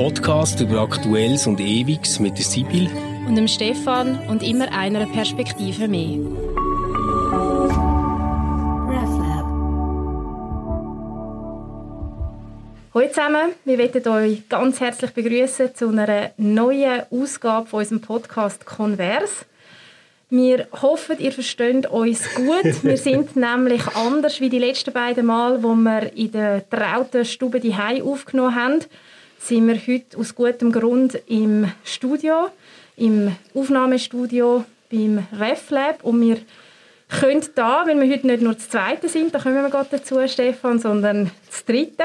Podcast über Aktuelles und Ewiges mit der Sibyl und dem Stefan und immer einer Perspektive mehr. Hallo zusammen, wir möchten euch ganz herzlich begrüßen zu einer neuen Ausgabe von unserem Podcast Converse. Wir hoffen, ihr versteht uns gut. Wir sind nämlich anders wie die letzten beiden Mal, wo wir in der trauten Stube die aufgenommen haben, sind wir heute aus gutem Grund im Studio, im Aufnahmestudio beim RefLab und wir können da, wenn wir heute nicht nur das Zweite sind, da kommen wir gerade dazu, Stefan, sondern das Dritte,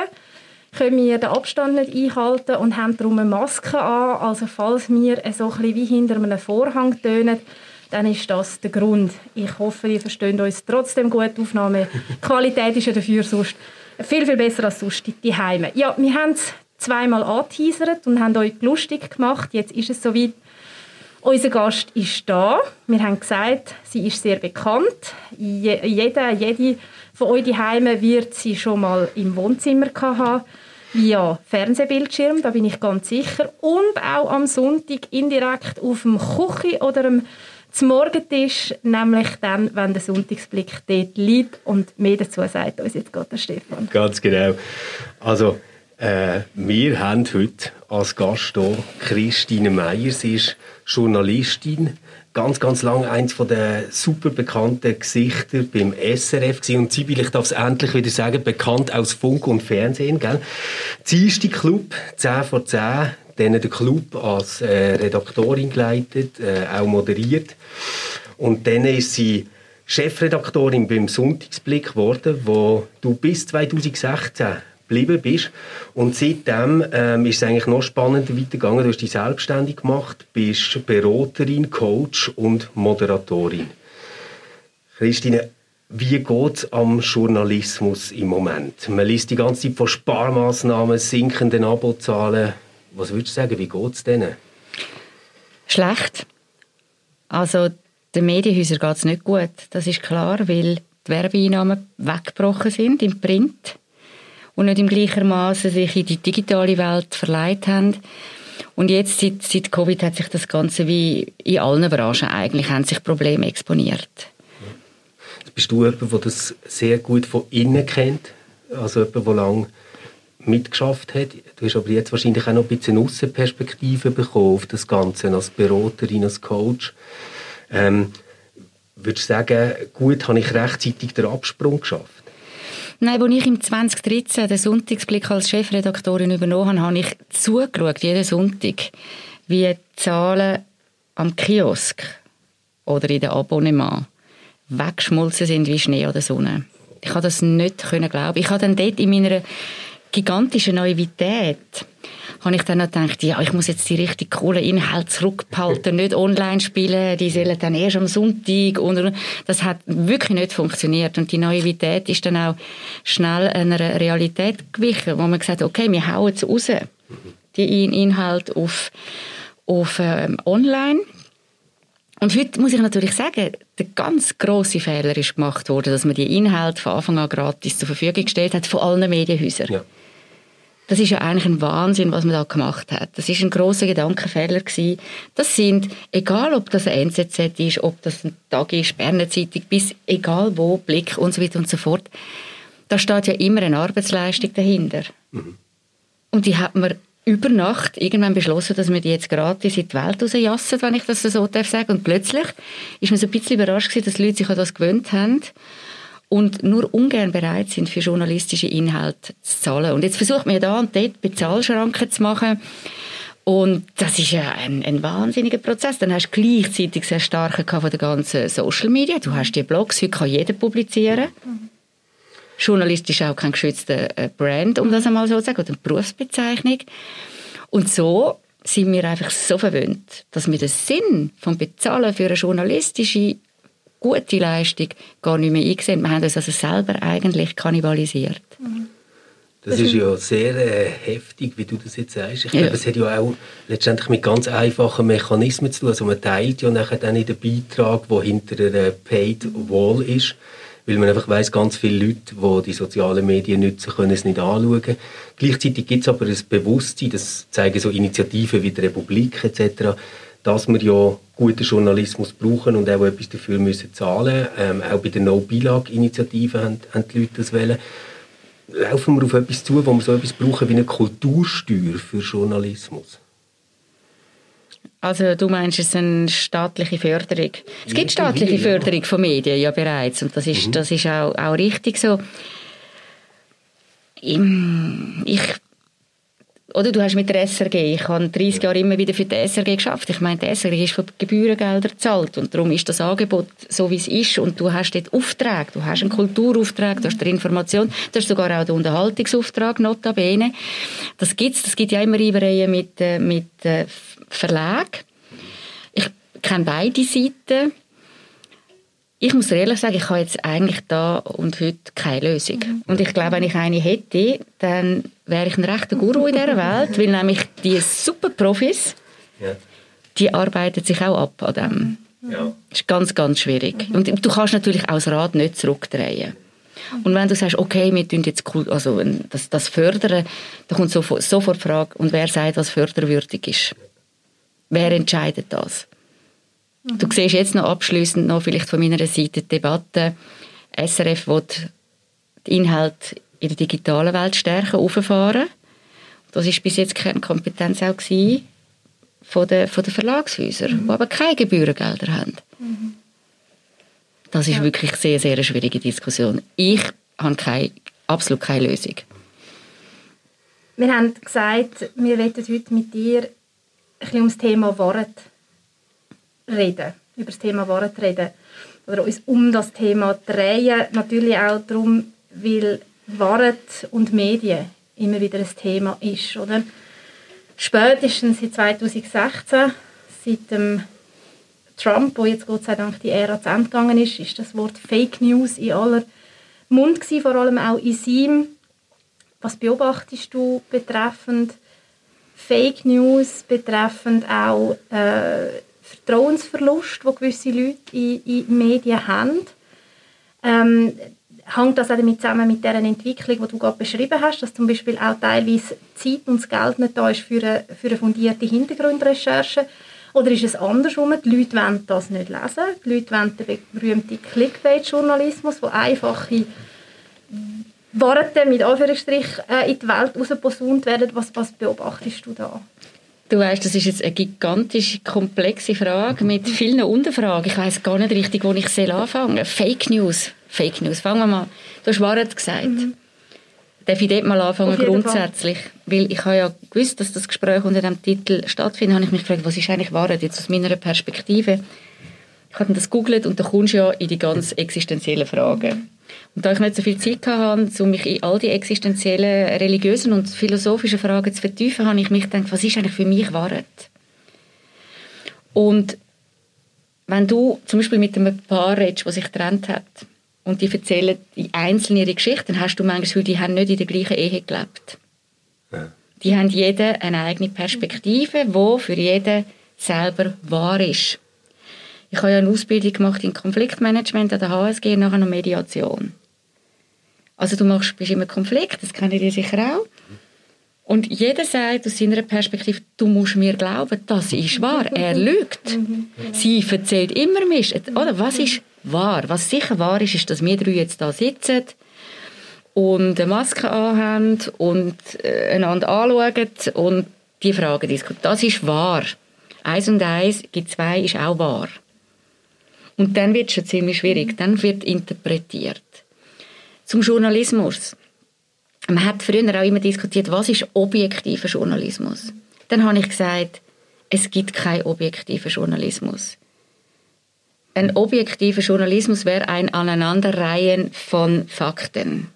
können wir den Abstand nicht einhalten und haben darum eine Maske an. Also falls wir so ein bisschen wie hinter einem Vorhang tönen, dann ist das der Grund. Ich hoffe, ihr versteht uns trotzdem gut. Die Aufnahmequalität ist ja dafür sonst viel, viel besser als sonst die Heime. Ja, wir haben es zweimal angeteasert und haben euch lustig gemacht. Jetzt ist es soweit. Unser Gast ist da. Wir haben gesagt, sie ist sehr bekannt. jeder, jede von euch die Heime wird sie schon mal im Wohnzimmer haben via Fernsehbildschirm, da bin ich ganz sicher. Und auch am Sonntag indirekt auf dem Küche oder zum Morgentisch, nämlich dann, wenn der Sonntagsblick dort liegt. Und mehr dazu sagt uns jetzt gerade Stefan. Ganz genau. Also, äh, wir haben heute als Gast hier Christine Meyer. Sie ist Journalistin, ganz, ganz lange eins den super bekannten Gesichter beim SRF gewesen. Und sie, ich darf es endlich wieder sagen, bekannt aus Funk und Fernsehen, gell? Dienstag Club, 10 vor 10, dann den Club als äh, Redaktorin geleitet, äh, auch moderiert. Und dann ist sie Chefredaktorin beim Sonntagsblick geworden, wo du bis 2016 geblieben bist. Und seitdem ähm, ist es eigentlich noch spannender weitergegangen. Du hast dich selbstständig gemacht, bist Beraterin, Coach und Moderatorin. Christine, wie geht es am Journalismus im Moment? Man liest die ganze Zeit von Sparmaßnahmen, sinkenden Abozahlen. Was würdest du sagen, wie geht es denen? Schlecht. Also den Medienhäusern geht es nicht gut. Das ist klar, weil die Werbeeinnahmen weggebrochen sind im Print und nicht im gleichen Maße sich in die digitale Welt verleiht haben. Und jetzt, seit, seit Covid, hat sich das Ganze wie in allen Branchen eigentlich, haben sich Probleme exponiert. Bist du jemand, der das sehr gut von innen kennt? Also jemand, der lange mitgeschafft hat. Du hast aber jetzt wahrscheinlich auch noch ein bisschen Aussenperspektive bekommen auf das Ganze als Beraterin, als Coach. Ähm, würdest du sagen, gut, habe ich rechtzeitig den Absprung geschafft? Nein, als ich im 2013 den Sonntagsblick als Chefredaktorin übernommen habe, habe ich zugeschaut, jeden Sonntag, wie die Zahlen am Kiosk oder in den Abonnement weggeschmolzen sind wie Schnee oder Sonne. Ich habe das nicht glauben. Ich habe dann dort in meiner gigantischen Naivität habe ich dann noch gedacht, ja, ich muss jetzt die richtig coolen Inhalte zurückbehalten, nicht online spielen, die sollen dann erst am Sonntag und das hat wirklich nicht funktioniert und die Naivität ist dann auch schnell einer Realität gewichen, wo man gesagt hat, okay, wir hauen es raus, die Inhalte auf, auf ähm, online. Und heute muss ich natürlich sagen, der ganz große Fehler ist gemacht worden, dass man die Inhalte von Anfang an gratis zur Verfügung gestellt hat von allen Medienhäusern. Ja. Das ist ja eigentlich ein Wahnsinn, was man da gemacht hat. Das ist ein großer Gedankenfehler gewesen. Das sind, egal ob das ein NZZ ist, ob das ein Tag ist, Berner Zeitung, bis egal wo, Blick und so weiter und so fort, da steht ja immer eine Arbeitsleistung dahinter. Mhm. Und die hat man über Nacht irgendwann beschlossen, dass wir die jetzt gratis in die Welt rausjassen, wenn ich das so darf sagen. Und plötzlich ist man so ein bisschen überrascht gewesen, dass die Leute sich an das gewöhnt haben und nur ungern bereit sind, für journalistische Inhalte zu zahlen. Und jetzt versucht man ja da und dort Bezahlschranken zu machen. Und das ist ja ein, ein wahnsinniger Prozess. Dann hast du gleichzeitig sehr starke von der ganzen Social Media. Du hast die Blogs, heute kann jeder publizieren. Mhm. Journalistisch auch kein geschützter äh, Brand, um das einmal so zu sagen, oder eine Berufsbezeichnung. Und so sind wir einfach so verwöhnt, dass wir den Sinn vom Bezahlen für eine journalistische gute Leistung gar nicht mehr eingesehen. Wir haben uns also selber eigentlich kannibalisiert. Das ist ja sehr äh, heftig, wie du das jetzt sagst. Ich ja. glaube, es hat ja auch letztendlich mit ganz einfachen Mechanismen zu tun. Also man teilt ja nachher dann in den Beitrag, der hinter einer Paid Wall ist, weil man einfach weiß, ganz viele Leute, die die sozialen Medien nutzen, können es nicht anschauen. Gleichzeitig gibt es aber ein Bewusstsein, das zeigen so Initiativen wie die Republik etc., dass wir ja guten Journalismus brauchen und auch etwas dafür müssen zahlen. Ähm, auch bei der No-Bilag-Initiative haben, haben die Leute das wollen. Laufen wir auf etwas zu, wo wir so etwas brauchen wie eine Kultursteuer für Journalismus? Also du meinst, es ist eine staatliche Förderung. Es gibt staatliche Förderung von Medien ja bereits und das ist, mhm. das ist auch, auch richtig so. Ich oder du hast mit der SRG, ich habe 30 Jahre immer wieder für die SRG geschafft. Ich meine, die SRG ist von Gebührengeldern gezahlt und darum ist das Angebot so, wie es ist und du hast dort Auftrag, du hast einen Kulturauftrag, du hast die Information, du hast sogar auch den Unterhaltungsauftrag, notabene. Das gibt's, das gibt ja immer Reibereien mit, äh, mit äh, Verlag. Ich kenne beide Seiten. Ich muss ehrlich sagen, ich habe jetzt eigentlich da und heute keine Lösung. Mhm. Und ich glaube, wenn ich eine hätte, dann wäre ich ein rechter Guru in dieser Welt, weil nämlich die super Profis, ja. die arbeiten sich auch ab an dem. Ja. Das ist ganz, ganz schwierig. Mhm. Und du kannst natürlich auch das Rad nicht zurückdrehen. Und wenn du sagst, okay, wir tun jetzt also das, das fördern, dann kommt sofort, sofort die Frage, und wer sagt, was förderwürdig ist? Wer entscheidet das? Mhm. Du siehst jetzt noch abschließend noch vielleicht von meiner Seite die Debatte, SRF will den Inhalt in der digitalen Welt stärker auffahren. Das ist bis jetzt keine Kompetenz auch gewesen von den, von den Verlagshäusern, mhm. die aber keine Gebührengelder haben. Mhm. Das ist ja. wirklich eine sehr, sehr schwierige Diskussion. Ich habe keine, absolut keine Lösung. Wir haben gesagt, wir wollen heute mit dir ein bisschen um das Thema Wahrheit reden, über das Thema Wahrheit reden oder uns um das Thema drehen. Natürlich auch darum, weil Wahrheit und Medien immer wieder ein Thema ist. Oder? Spätestens seit 2016, seit dem Trump, wo jetzt Gott sei Dank die Ära zu Ende gegangen ist, ist das Wort Fake News in aller Mund gewesen, vor allem auch in seinem. Was beobachtest du betreffend Fake News, betreffend auch äh, Vertrauensverlust, wo gewisse Leute in, in Medien haben. Ähm, hängt das auch damit zusammen mit der Entwicklung, die du gerade beschrieben hast, dass zum Beispiel auch teilweise Zeit und das Geld nicht da ist für eine, für eine fundierte Hintergrundrecherche? Oder ist es andersrum? Die Leute wollen das nicht lesen. Die Leute wollen den berühmten Clickbait-Journalismus, wo einfache Worte mit Anführungsstrich äh, in die Welt rausposaunt werden. Was, was beobachtest du da? Du weißt, das ist jetzt eine gigantische, komplexe Frage mit vielen Unterfragen. Ich weiß gar nicht richtig, wo ich soll anfangen soll. Fake News. Fake News. Fangen wir mal. Du hast Wahrheit gesagt. Mhm. Darf ich dort mal anfangen, grundsätzlich? Fall. Weil ich habe ja gewusst, dass das Gespräch unter dem Titel stattfindet, habe ich mich gefragt, was ist eigentlich Wahrheit, jetzt aus meiner Perspektive. Ich habe das gegoogelt und da kommst du ja in die ganz existenziellen Fragen. Und da ich nicht so viel Zeit hatte, um mich in all die existenziellen, religiösen und philosophischen Fragen zu vertiefen, habe ich mich gedacht, was ist eigentlich für mich Wahrheit? Und wenn du zum Beispiel mit einem Paar redest, das sich getrennt hat, und die erzählen die einzelnen ihre Geschichten, dann hast du manchmal das Gefühl, die haben nicht in der gleichen Ehe gelebt. Ja. Die haben jede eine eigene Perspektive, wo für jeden selber wahr ist. Ich habe ja eine Ausbildung gemacht in Konfliktmanagement an der HSG und nachher noch Mediation. Also du machst, bist immer Konflikt, das kennen die sicher auch. Und jeder sagt aus seiner Perspektive, du musst mir glauben, das ist wahr. Er lügt. Sie erzählt immer Mist. Oder was ist wahr? Was sicher wahr ist, ist, dass wir drei jetzt da sitzen und eine Maske anhaben und äh, einander anschauen und die Fragen diskutieren. Das ist wahr. Eins und eins gibt zwei ist auch wahr. Und dann wird es schon ziemlich schwierig. Dann wird interpretiert. Zum Journalismus. Man hat früher auch immer diskutiert, was ist objektiver Journalismus. Dann habe ich gesagt, es gibt keinen objektiven Journalismus. Ein objektiver Journalismus wäre ein Aneinanderreihen von Fakten.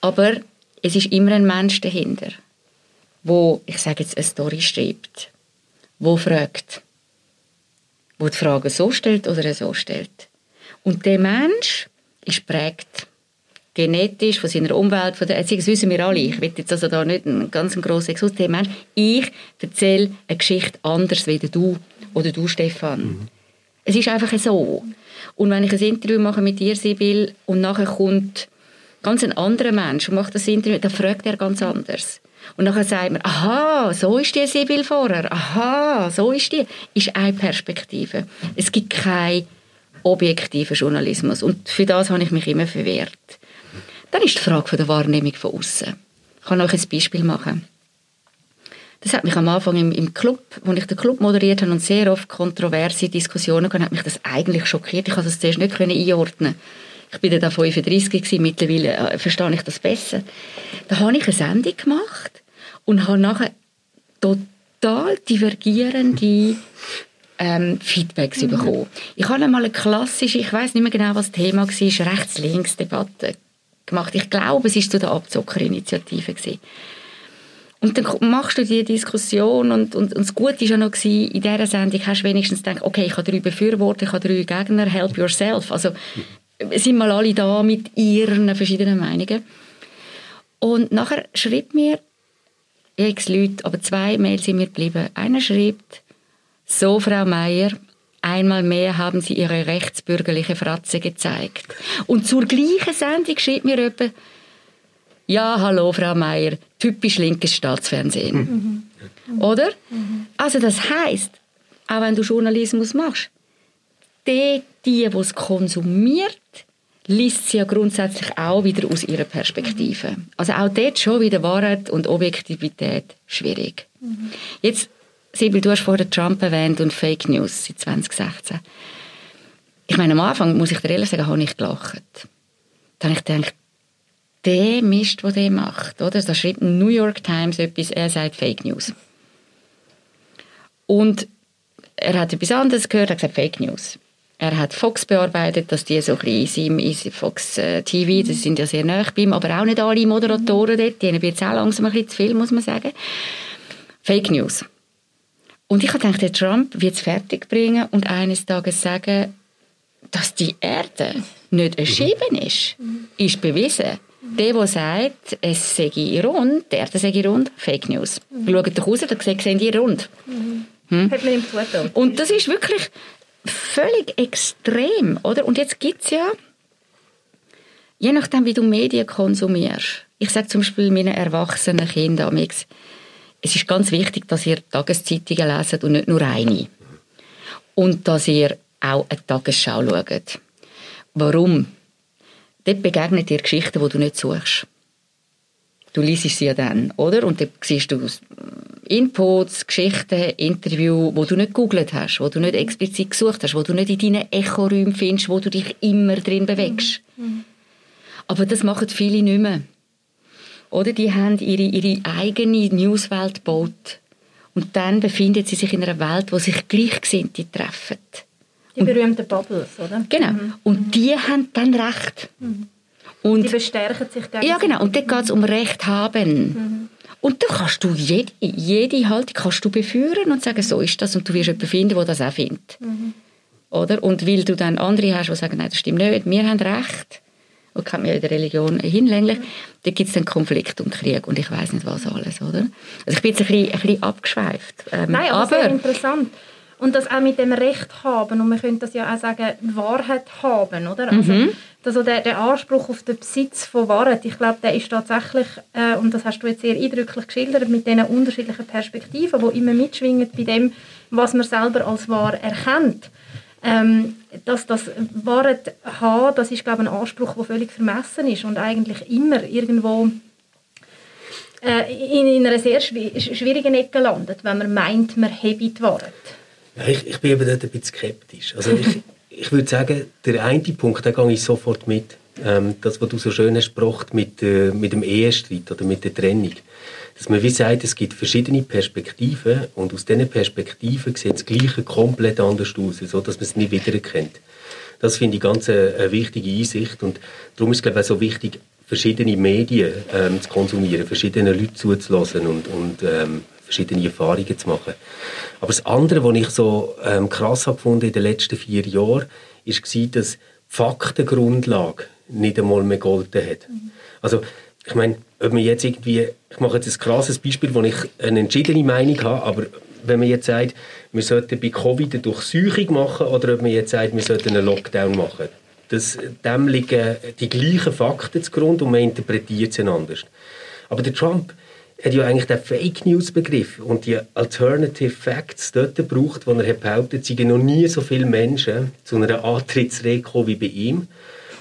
Aber es ist immer ein Mensch dahinter, wo ich sage jetzt eine Story schreibt, wo fragt, wo die Frage so stellt oder so stellt. Und der Mensch ist prägt genetisch von seiner Umwelt, von der Erziehung, das wissen wir alle. Ich will jetzt also da nicht einen ganz grossen Exkurs Ich erzähle eine Geschichte anders wie du oder du, Stefan. Mhm. Es ist einfach so. Und wenn ich ein Interview mache mit dir, Sibyl, und nachher kommt ganz ein anderer Mensch und macht das Interview, dann fragt er ganz anders. Und nachher sagt man, aha, so ist die Sibyl vorher, aha, so ist die. Ist eine Perspektive. Es gibt keinen objektiven Journalismus. Und für das habe ich mich immer verwehrt. Dann ist die Frage der Wahrnehmung von außen. Ich kann euch ein Beispiel machen. Das hat mich am Anfang im, im Club, wo ich den Club moderiert habe und sehr oft kontroverse Diskussionen hatte, hat mich das eigentlich schockiert. Ich konnte das zuerst nicht einordnen. Ich bin dann 35 gewesen, mittlerweile äh, verstehe ich das besser. Da habe ich eine Sendung gemacht und habe nachher total divergierende ähm, Feedbacks mhm. bekommen. Ich habe einmal eine klassische, ich weiß nicht mehr genau, was das Thema war, Rechts-Links-Debatte gemacht. Ich glaube, es war zu der Abzockerinitiative gewesen. Und dann machst du die Diskussion und, und, und das Gute war ja noch, gewesen, in dieser Sendung hast du wenigstens gedacht, okay, ich habe drei Befürworter, ich habe drei Gegner, help yourself. Also sind mal alle da mit ihren verschiedenen Meinungen. Und nachher schreibt mir x Leute, aber zwei Mails sind mir geblieben. Einer schreibt, so Frau Meier, einmal mehr haben Sie Ihre rechtsbürgerliche Fratze gezeigt. Und zur gleichen Sendung schreibt mir jemand, ja, hallo Frau Meier, typisch linkes Staatsfernsehen. Mhm. Oder? Mhm. Also das heißt, auch wenn du Journalismus machst, die, die, die es konsumiert, liest sie ja grundsätzlich auch wieder aus ihrer Perspektive. Also auch dort schon wieder Wahrheit und Objektivität schwierig. Mhm. Jetzt, Sibyl, du hast vorher Trump erwähnt und Fake News seit 2016. Ich meine, am Anfang, muss ich dir ehrlich sagen, habe ich gelacht. Dann habe ich gedacht, der Mist, den der macht, oder? Da schreibt New York Times etwas, er sagt Fake News. Und er hat etwas anderes gehört, er hat gesagt Fake News. Er hat Fox bearbeitet, dass die so ein bisschen in seinem Fox äh, TV, das sind ja sehr nah bei ihm, aber auch nicht alle Moderatoren dort, denen wird es auch langsam ein bisschen zu viel, muss man sagen. Fake News. Und ich gedacht, der Trump wird es fertig bringen und eines Tages sagen, dass die Erde nicht ein Schieben ist, ist bewiesen. Der, der sagt, es sei rund, der Erde sei rund, Fake News. Mhm. Schaut doch raus, da sehen die rund. Mhm. Hm? Hat man ihm zugetan. Und das ist wirklich völlig extrem, oder? Und jetzt gibt es ja, je nachdem, wie du Medien konsumierst, ich sage zum Beispiel meinen erwachsenen Kindern, es ist ganz wichtig, dass ihr Tageszeitungen leset und nicht nur eine. Und dass ihr auch eine Tagesschau schaut. Warum? Dort begegnet dir Geschichten, die du nicht suchst. Du liest sie ja dann, oder? Und dann siehst du Inputs, Geschichten, Interviews, wo du nicht gegoogelt hast, wo du nicht explizit gesucht hast, wo du nicht in deinen Echoräumen findest, wo du dich immer drin bewegst. Mhm. Aber das machen viele nicht mehr. Oder die haben ihre, ihre eigene Newswelt gebaut. Und dann befinden sie sich in einer Welt, wo sich Gleichgesinnte treffen. Die berühmten Bubbles, oder? Genau. Mhm. Und die haben dann Recht. Mhm. Und die bestärken sich gegenseitig. Ja, genau. Und dort geht es um Recht haben. Und dann kannst du jede, jede Haltung kannst du beführen und sagen, so ist das. Und du wirst jemanden finden, der das auch findet. Mhm. Oder? Und weil du dann andere hast, die sagen, nein, das stimmt nicht, wir haben Recht. Und kennt man ja in der Religion hinlänglich. Mhm. Da gibt es dann Konflikt und Krieg und ich weiß nicht was alles, oder? Also ich bin jetzt ein bisschen, ein bisschen abgeschweift. Ähm, nein, aber, aber sehr interessant. Und das auch mit dem Recht haben, und man könnte das ja auch sagen, Wahrheit haben, oder? Also, mhm. also der, der Anspruch auf den Besitz von Wahrheit, ich glaube, der ist tatsächlich, äh, und das hast du jetzt sehr eindrücklich geschildert, mit diesen unterschiedlichen Perspektiven, die immer mitschwingen bei dem, was man selber als wahr erkennt. Ähm, dass das Wahrheit haben, das ist, glaube ich, ein Anspruch, der völlig vermessen ist und eigentlich immer irgendwo äh, in, in einer sehr schwierigen Ecke landet, wenn man meint, man habe die Wahrheit. Ja, ich, ich bin eben dort ein bisschen skeptisch. Also ich, ich würde sagen, der eine Punkt, da gehe ich sofort mit. Ähm, das, was du so schön hast mit, äh, mit dem Ehestreit oder mit der Trennung. Dass man wie sagt, es gibt verschiedene Perspektiven und aus diesen Perspektiven sieht das Gleiche komplett anders aus, so dass man es nicht wiedererkennt. Das finde ich ganz eine, eine wichtige Einsicht und darum ist es glaube ich, auch so wichtig, verschiedene Medien ähm, zu konsumieren, verschiedene Leute zuzulassen und, und ähm, verschiedene Erfahrungen zu machen. Aber das andere, was ich so ähm, krass habe gefunden in den letzten vier Jahren, ist war, dass die Faktengrundlage nicht einmal mehr gegolten hat. Mhm. Also, ich meine, ob man jetzt irgendwie, ich mache jetzt ein krasses Beispiel, wo ich eine entschiedene Meinung habe, aber wenn man jetzt sagt, wir sollten bei Covid eine Durchsuchung machen oder ob man jetzt sagt, wir sollten einen Lockdown machen. Das, dem liegen die gleichen Fakten zugrunde und man interpretiert sie anders. Aber der Trump hat ja eigentlich den Fake News Begriff und die Alternative Facts dort gebraucht, wo er behauptet, es noch nie so viele Menschen zu einer Antrittsrede gekommen wie bei ihm.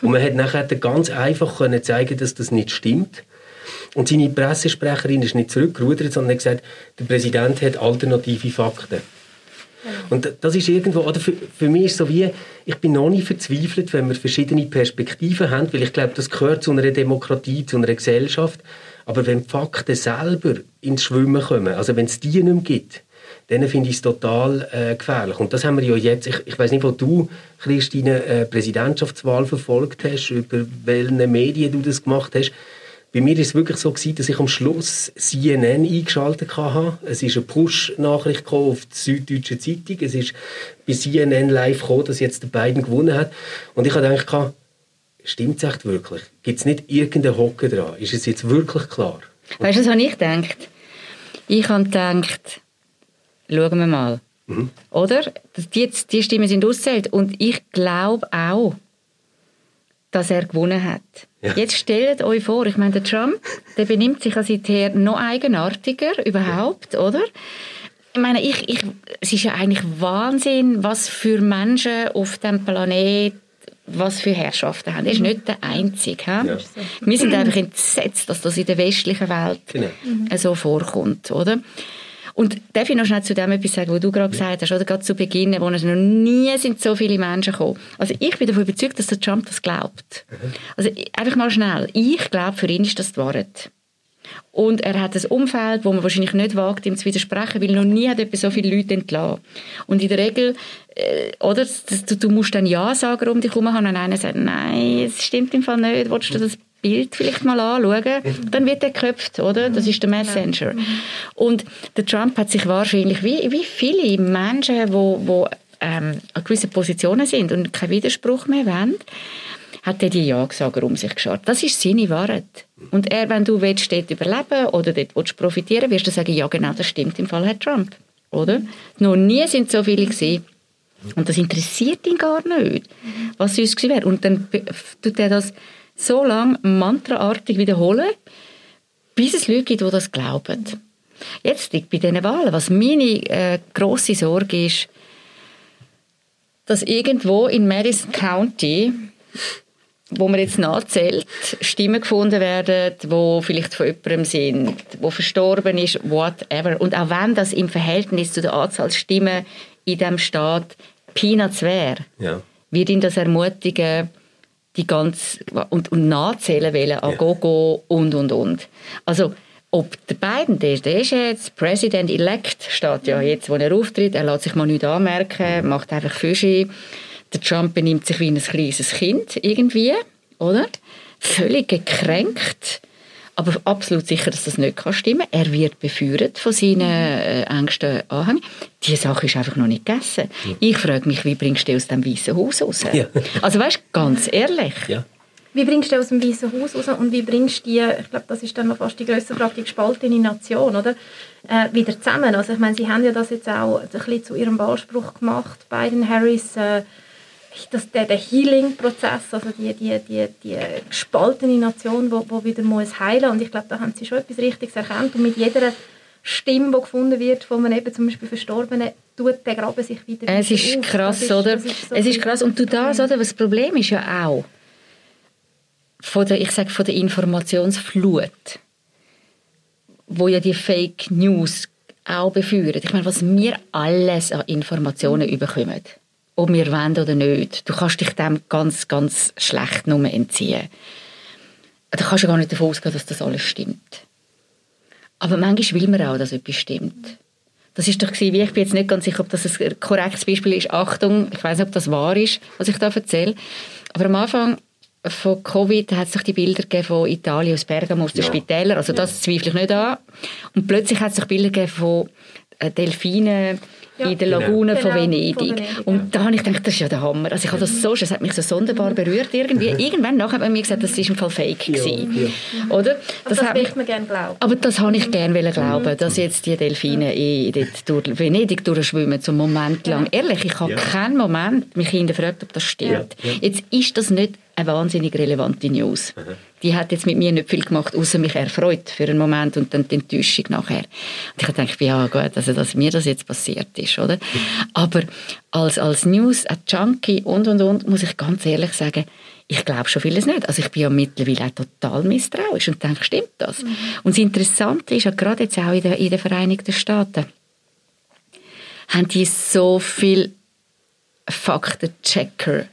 Und man hat nachher ganz einfach können zeigen, dass das nicht stimmt. Und seine Pressesprecherin ist nicht zurückgerudert, sondern hat gesagt, der Präsident hat alternative Fakten. Und das ist irgendwo, oder für, für mich ist so wie, ich bin noch nie verzweifelt, wenn wir verschiedene Perspektiven haben, weil ich glaube, das gehört zu einer Demokratie, zu einer Gesellschaft. Aber wenn die Fakten selber ins Schwimmen kommen, also wenn es die nicht mehr gibt, dann finde ich es total äh, gefährlich. Und das haben wir ja jetzt, ich, ich weiß nicht, wo du, Christine, äh, Präsidentschaftswahl verfolgt hast, über welche Medien du das gemacht hast. Bei mir war es wirklich so gewesen, dass ich am Schluss CNN eingeschaltet hatte. Es ist eine Push-Nachricht auf die Süddeutsche Zeitung. Es ist bei CNN live gekommen, dass jetzt der Biden gewonnen hat. Und ich habe gedacht, stimmt es echt wirklich? Gibt es nicht irgendeinen Hocken dran? Ist es jetzt wirklich klar? Weißt du, was habe ich gedacht? Ich habe gedacht, schauen wir mal. Mhm. Oder? Die, die Stimmen sind auszählt. Und ich glaube auch, dass er gewonnen hat. Ja. Jetzt stellt euch vor, ich meine, der Trump, der benimmt sich ja seither noch eigenartiger überhaupt, ja. oder? Ich meine, ich, ich, es ist ja eigentlich Wahnsinn, was für Menschen auf dem Planet was für Herrschaften haben. Er ist mhm. nicht der Einzige. Ja. Wir sind einfach entsetzt, dass das in der westlichen Welt genau. so vorkommt, oder? Und darf ich noch schnell zu dem etwas sagen, was du gerade gesagt hast, oder gerade zu Beginn, wo noch nie sind so viele Menschen gekommen. Also ich bin davon überzeugt, dass der Trump das glaubt. Mhm. Also einfach mal schnell. Ich glaube, für ihn ist das die Wahrheit. Und er hat ein Umfeld, wo man wahrscheinlich nicht wagt, ihm zu widersprechen, weil noch nie hat etwa so viele Leute entlassen. Und in der Regel, äh, oder, du, du, musst dann Ja sagen um dich herum haben und einer sagt, nein, es stimmt im Fall nicht, willst du das Bild vielleicht mal anschauen, dann wird er geköpft, oder? Das ist der Messenger. Und der Trump hat sich wahrscheinlich, wie, wie viele Menschen, wo, wo ähm, an gewissen Positionen sind und keinen Widerspruch mehr wollen, hat er die Ja-Sager um sich geschaut. Das ist seine Wahrheit. Und er, wenn du willst, dort überleben oder dort willst profitieren, wirst du sagen, ja genau, das stimmt im Fall Herr Trump. Oder? Noch nie sind so viele gesehen. Und das interessiert ihn gar nicht, was sonst gewesen wäre. Und dann tut er das so lange mantraartig wiederholen, bis es Leute gibt, die das glauben. Jetzt liegt bei diesen Wahlen, was meine äh, grosse Sorge ist, dass irgendwo in Madison County, wo man jetzt nachzählt, Stimmen gefunden werden, wo vielleicht von jemandem sind, wo verstorben ist, whatever. Und auch wenn das im Verhältnis zu der Anzahl Stimmen in diesem Staat Peanuts wäre, ja. wird ihn das ermutigen, die ganz und, und nachzählen wollen an ja. Gogo und und und. Also ob der Biden, der, der ist jetzt President-elect, steht ja jetzt, wo er auftritt, er lässt sich mal nicht anmerken, macht einfach Fische. Der Trump benimmt sich wie ein kleines Kind irgendwie, oder? Völlig gekränkt aber absolut sicher, dass das nicht kann stimmen kann. Er wird beführt von seinen äh, engsten Anhängern. Diese Sache ist einfach noch nicht gegessen. Ja. Ich frage mich, wie bringst du aus dem Weißen Haus raus? Ja. Also weißt, ganz ehrlich. Ja. Wie bringst du aus dem Weißen Haus raus und wie bringst du die, ich glaube, das ist dann noch fast die größte Frage, die gespaltene Nation, oder? Äh, wieder zusammen. Also ich meine, sie haben ja das jetzt auch ein bisschen zu ihrem Wahlspruch gemacht, Biden, Harris, äh, das, der, der Healing-Prozess, also die, die, die, die gespaltene Nation, wo, wo wieder muss heilen und ich glaube, da haben sie schon etwas Richtiges erkannt und mit jeder Stimme, die gefunden wird von einem eben zum Beispiel Verstorbenen, tut der Graben sich wieder Es ist auf. krass, ist, oder? Ist so es ist krass und du das, oder? Das Problem ist ja auch von der, ich sage von der Informationsflut, wo ja die Fake News auch beführen. Ich meine, was wir alles an Informationen überkommen ob wir wollen oder nicht. Du kannst dich dem ganz, ganz schlecht nur entziehen. Da kannst du gar nicht davon ausgehen, dass das alles stimmt. Aber manchmal will man auch, dass etwas stimmt. Das ist doch gewesen, wie ich bin jetzt nicht ganz sicher, ob das ein korrektes Beispiel ist. Achtung, ich weiß nicht, ob das wahr ist, was ich da erzähle. Aber am Anfang von Covid hat es doch die Bilder gegeben von Italien aus Bergamo, aus den ja. Spitälern. Also das ja. zweifle ich nicht an. Und plötzlich hat es doch Bilder gegeben von äh, Delfinen Ja. in der Lagune Genau. von Venedig. Von Venedig, ja. Und da habe ich gedacht, das ist ja der Hammer. Also ich habe das so, es hat mich so sonderbar berührt irgendwie. Irgendwann nachher hat man mir gesagt, das ist im Fall fake gewesen. Oder? Das, das möchte man gerne glauben. aber das habe ich gerne wollen glauben, dass jetzt die Delfine eh dort durch Venedig durchschwimmen, zum Moment lang. Ehrlich, ich habe Ja. keinen Moment mich hinterfragt, ob das stimmt. Ja, ja. Jetzt ist das nicht eine wahnsinnig relevante News. Die hat jetzt mit mir nicht viel gemacht, außer mich erfreut für einen Moment und dann die Enttäuschung nachher. Und ich habe gedacht, ja gut, also dass mir das jetzt passiert ist, oder? Aber als, als News, ein Junkie und, und, und, muss ich ganz ehrlich sagen, ich glaube schon vieles nicht. Also ich bin ja mittlerweile auch total misstrauisch und denke, stimmt das? Und das Interessante ist ja gerade jetzt auch in den, in den Vereinigten Staaten, haben die so viel Faktenchecker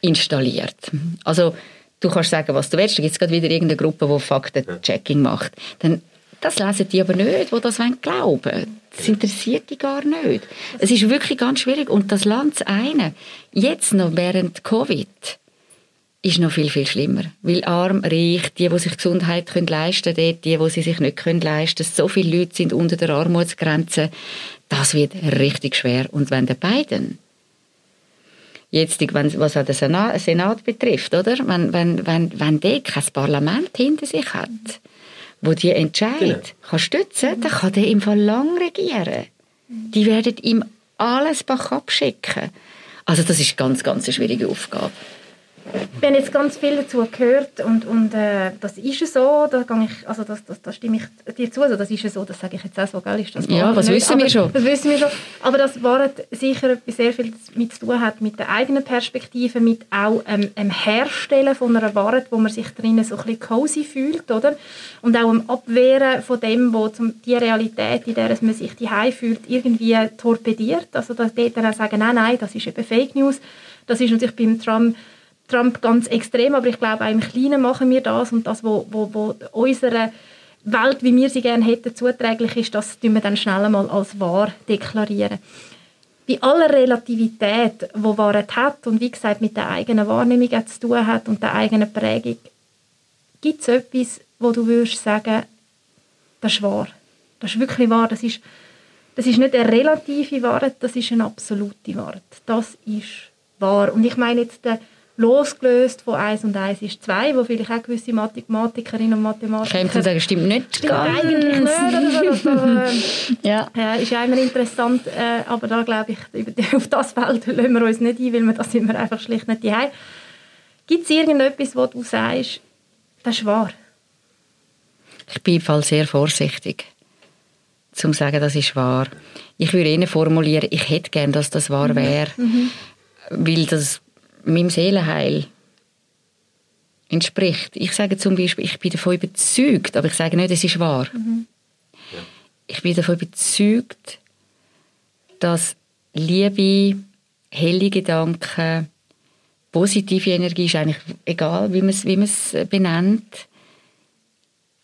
installiert. Also du kannst sagen, was du willst, da gibt es gerade wieder irgendeine Gruppe, die Faktenchecking macht. Dann, das lesen die aber nicht, die das wollen glauben Das interessiert die gar nicht. Es ist wirklich ganz schwierig. Und das Land eine, jetzt noch während Covid, ist noch viel, viel schlimmer. Weil arm, reich, die, die sich Gesundheit können leisten können, die, die sie sich nicht können leisten können, so viele Leute sind unter der Armutsgrenze, das wird richtig schwer. Und wenn der Biden jetzt, wenn, was auch den Senat, betrifft, oder? Wenn, wenn, wenn, wenn der kein Parlament hinter sich hat, wo die Entscheid Genau. kann stützen, dann kann der im Fall lang regieren. Die werden ihm alles Bach abschicken. Also das ist ganz, ganz eine schwierige Aufgabe. Ich habe jetzt ganz viel dazu gehört und, und äh, das ist so, da, ich, also das, das, da stimme ich dir zu, also das ist so, das sage ich jetzt auch so, gell, ist das Ja, was wissen wir schon? Das wissen wir schon, aber das war sicher etwas sehr viel mit zu tun hat mit der eigenen Perspektive, mit auch ähm, dem Herstellen von einer Ware, wo man sich drinnen so ein bisschen cozy fühlt, oder? Und auch im Abwehren von dem, wo zum, die Realität, in der man sich die fühlt, irgendwie torpediert, also dass die dann auch sagen, nein, nein, das ist eben Fake News, das ist natürlich beim Trump Trump ganz extrem, aber ich glaube, auch im Kleinen machen wir das und das, wo, wo, wo unserer Welt, wie wir sie gerne hätten, zuträglich ist, das tun wir dann schnell einmal als wahr deklarieren. Bei aller Relativität, die Wahrheit hat und wie gesagt mit der eigenen Wahrnehmung zu tun hat und der eigenen Prägung, gibt es etwas, wo du würdest sagen, das ist wahr. Das ist wirklich wahr. Das ist, das ist nicht eine relative Wahrheit, das ist eine absolute Wahrheit. Das ist wahr. Und ich meine jetzt der losgelöst von 1 und 1 ist 2, wo vielleicht auch gewisse Mathematikerinnen und Mathematiker... Könnte sagen, stimmt nicht Stimmt eigentlich nicht. So. Das, äh, Ja. ist ja immer interessant, äh, aber da glaube ich, auf das Feld lassen wir uns nicht ein, weil wir da sind wir einfach schlicht nicht die Gibt es irgendetwas, wo du sagst, das ist wahr? Ich bin im Fall sehr vorsichtig, zum zu sagen, das ist wahr. Ich würde Ihnen formulieren, ich hätte gern, dass das wahr wäre, weil das meinem Seelenheil entspricht. Ich sage zum Beispiel, ich bin davon überzeugt, aber ich sage nicht, es ist wahr. Ich bin davon überzeugt, dass Liebe, helle Gedanken, positive Energie ist eigentlich egal, wie man es, wie benennt,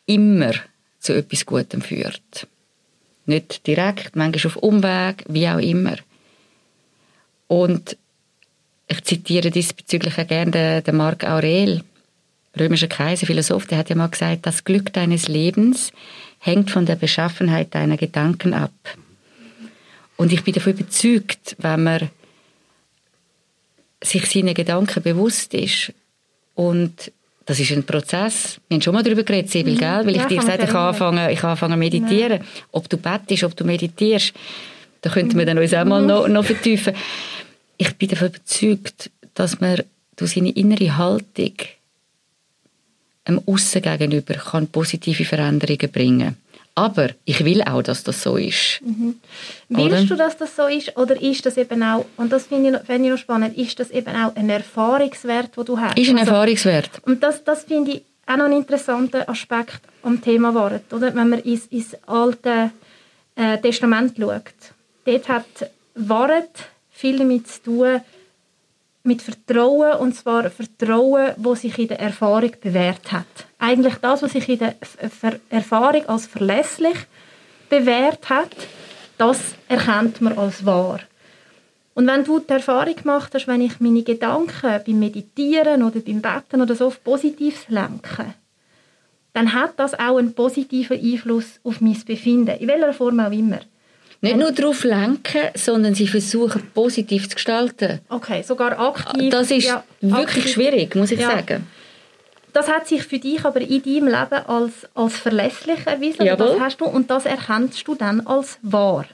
immer zu etwas Gutem führt. Nicht direkt, manchmal auf Umweg, wie auch immer. Und ich zitiere diesbezüglich auch gerne den, den Marc Aurel, römischer Kaiser, Philosoph, der hat ja mal gesagt, das Glück deines Lebens hängt von der Beschaffenheit deiner Gedanken ab. Und ich bin davon überzeugt, wenn man sich seine Gedanken bewusst ist und das ist ein Prozess. Wir haben schon mal darüber geredet, Sibyl, Mhm. gell? Weil Ja, ich dir gesagt habe, ich kann anfangen, ich kann anfangen zu meditieren. Ob du bettest, ob du meditierst, da könnten wir dann uns auch mal Mhm. noch, noch vertiefen. Ich bin davon überzeugt, dass man durch seine innere Haltung einem Aussen gegenüber kann positive Veränderungen bringen Aber ich will auch, dass das so ist. Oder? Willst du, dass das so ist? Oder ist das eben auch, und das finde ich, noch- finde ich noch spannend, ist das eben auch ein Erfahrungswert, den du hast? Ist ein Also, Erfahrungswert. Und das, das finde ich auch noch einen interessanten Aspekt am Thema Wahrheit. Oder? Wenn man ins, ins alte äh, Testament schaut, dort hat Wahrheit viel damit zu tun, mit Vertrauen, und zwar Vertrauen, das sich in der Erfahrung bewährt hat. Eigentlich das, was sich in der Ver Erfahrung als verlässlich bewährt hat, das erkennt man als wahr. Und wenn du die Erfahrung gemacht hast, wenn ich meine Gedanken beim Meditieren oder beim Betten oder so auf Positives lenke, dann hat das auch einen positiven Einfluss auf mein Befinden, in welcher Form auch immer. Nicht nur darauf lenken, sondern sie versuchen, positiv zu gestalten. Okay, sogar aktiv. Das ist ja, wirklich aktiv. schwierig, muss ich Ja. sagen. Das hat sich für dich aber in deinem Leben als, als verlässlich erwiesen. Jawohl. Das hast du, und das erkennst du dann als wahr.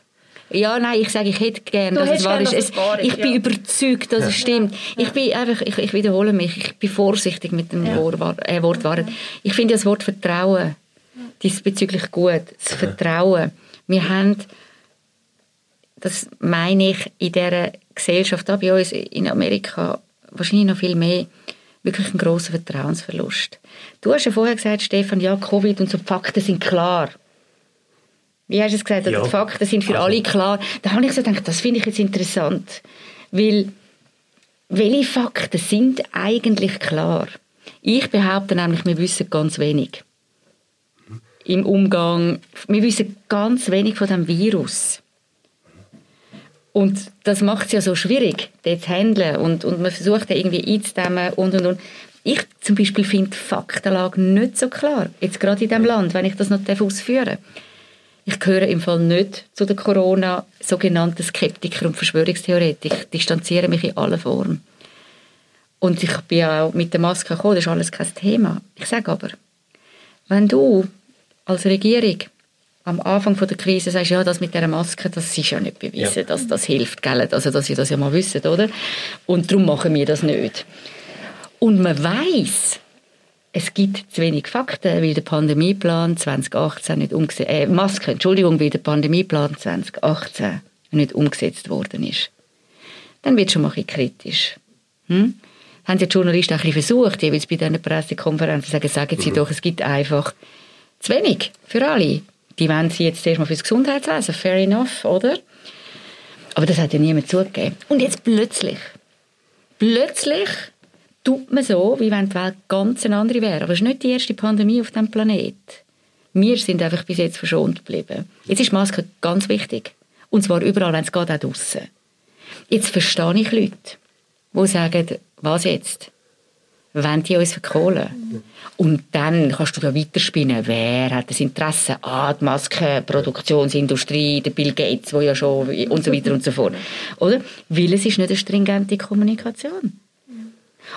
Ja, nein, ich sage, ich hätte gerne, dass es wahr gern, ist. Es, wahr ist, ich bin ja. überzeugt, dass es stimmt. Ich bin einfach, ich, ich wiederhole mich, ich bin vorsichtig mit dem Ja. Wort, äh, Wort Wahrheit. Ich finde das Wort Vertrauen diesbezüglich gut. Das Vertrauen. Wir haben, das meine ich, in dieser Gesellschaft, auch bei uns in Amerika, wahrscheinlich noch viel mehr, wirklich einen grossen Vertrauensverlust. Du hast ja vorher gesagt, Stefan, ja, Covid und so, die Fakten sind klar. Wie hast du es gesagt? Ja. Die Fakten sind für Also- alle klar. Da habe ich so gedacht, das finde ich jetzt interessant. Weil, welche Fakten sind eigentlich klar? Ich behaupte nämlich, wir wissen ganz wenig. Im Umgang, wir wissen ganz wenig von dem Virus. Und das macht es ja so schwierig, das zu handeln. Und, und man versucht ja irgendwie einzudämmen und, und, und. Ich zum Beispiel finde die Faktenlage nicht so klar. Jetzt gerade in diesem Land, wenn ich das noch ausführen darf. Ich gehöre im Fall nicht zu den Corona sogenannten Skeptiker und Verschwörungstheoretiker. Ich distanziere mich in aller Form. Und ich bin ja auch mit der Maske gekommen, das ist alles kein Thema. Ich sage aber, wenn du als Regierung am Anfang von der Krise sagst, ja, das mit der Maske, das ist ja nicht bewiesen, Ja. dass das hilft, gell? also dass ihr das ja mal wisst, oder? Und darum machen wir das nicht. Und man weiß, es gibt zu wenig Fakten, weil der Pandemieplan 2018 nicht umgesetzt, äh, Maske, Entschuldigung, weil der Pandemieplan 2018 nicht umgesetzt worden ist. Dann wird schon mal ein bisschen kritisch. Hm? Haben die Journalisten auch ein bisschen versucht, jeweils bei diesen Pressekonferenzen sagen, sagen sie doch, es gibt einfach zu wenig für alle. Die wollen sie jetzt erstmal fürs Gesundheitswesen, fair enough, oder? Aber das hat ja niemand zugegeben. Und jetzt plötzlich, plötzlich tut man so, wie wenn die Welt ganz eine andere wäre. Aber es ist nicht die erste Pandemie auf diesem Planet. Wir sind einfach bis jetzt verschont geblieben. Jetzt ist Maske ganz wichtig. Und zwar überall, wenn es geht, auch draussen. Jetzt verstehe ich Leute, die sagen, was jetzt? Wenn die uns verkohlen. Und dann kannst du da weiterspinnen. Wer hat das Interesse? Ah, die Maskenproduktionsindustrie, der Bill Gates, der ja schon und so weiter und so fort. Oder? Weil es ist nicht eine stringente Kommunikation.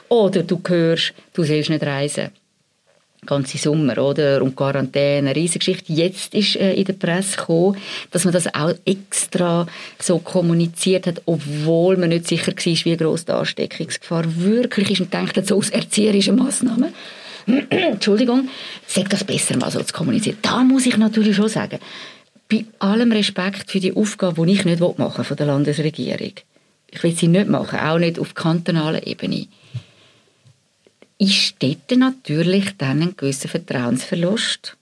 Oder du hörst, du sollst nicht reisen. Ganze Sommer, oder? Und Quarantäne, Riesengeschichte. Jetzt ist äh, in der Presse gekommen, dass man das auch extra so kommuniziert hat, obwohl man nicht sicher war, wie gross die Ansteckungsgefahr wirklich ist und denkt so aus erzieherischen Massnahmen. Entschuldigung, sag das besser mal so zu kommunizieren. Da muss ich natürlich schon sagen, bei allem Respekt für die Aufgabe, die ich nicht machen will von der Landesregierung. Ich will sie nicht machen, auch nicht auf kantonaler Ebene ist dort natürlich dann ein gewisser Vertrauensverlust.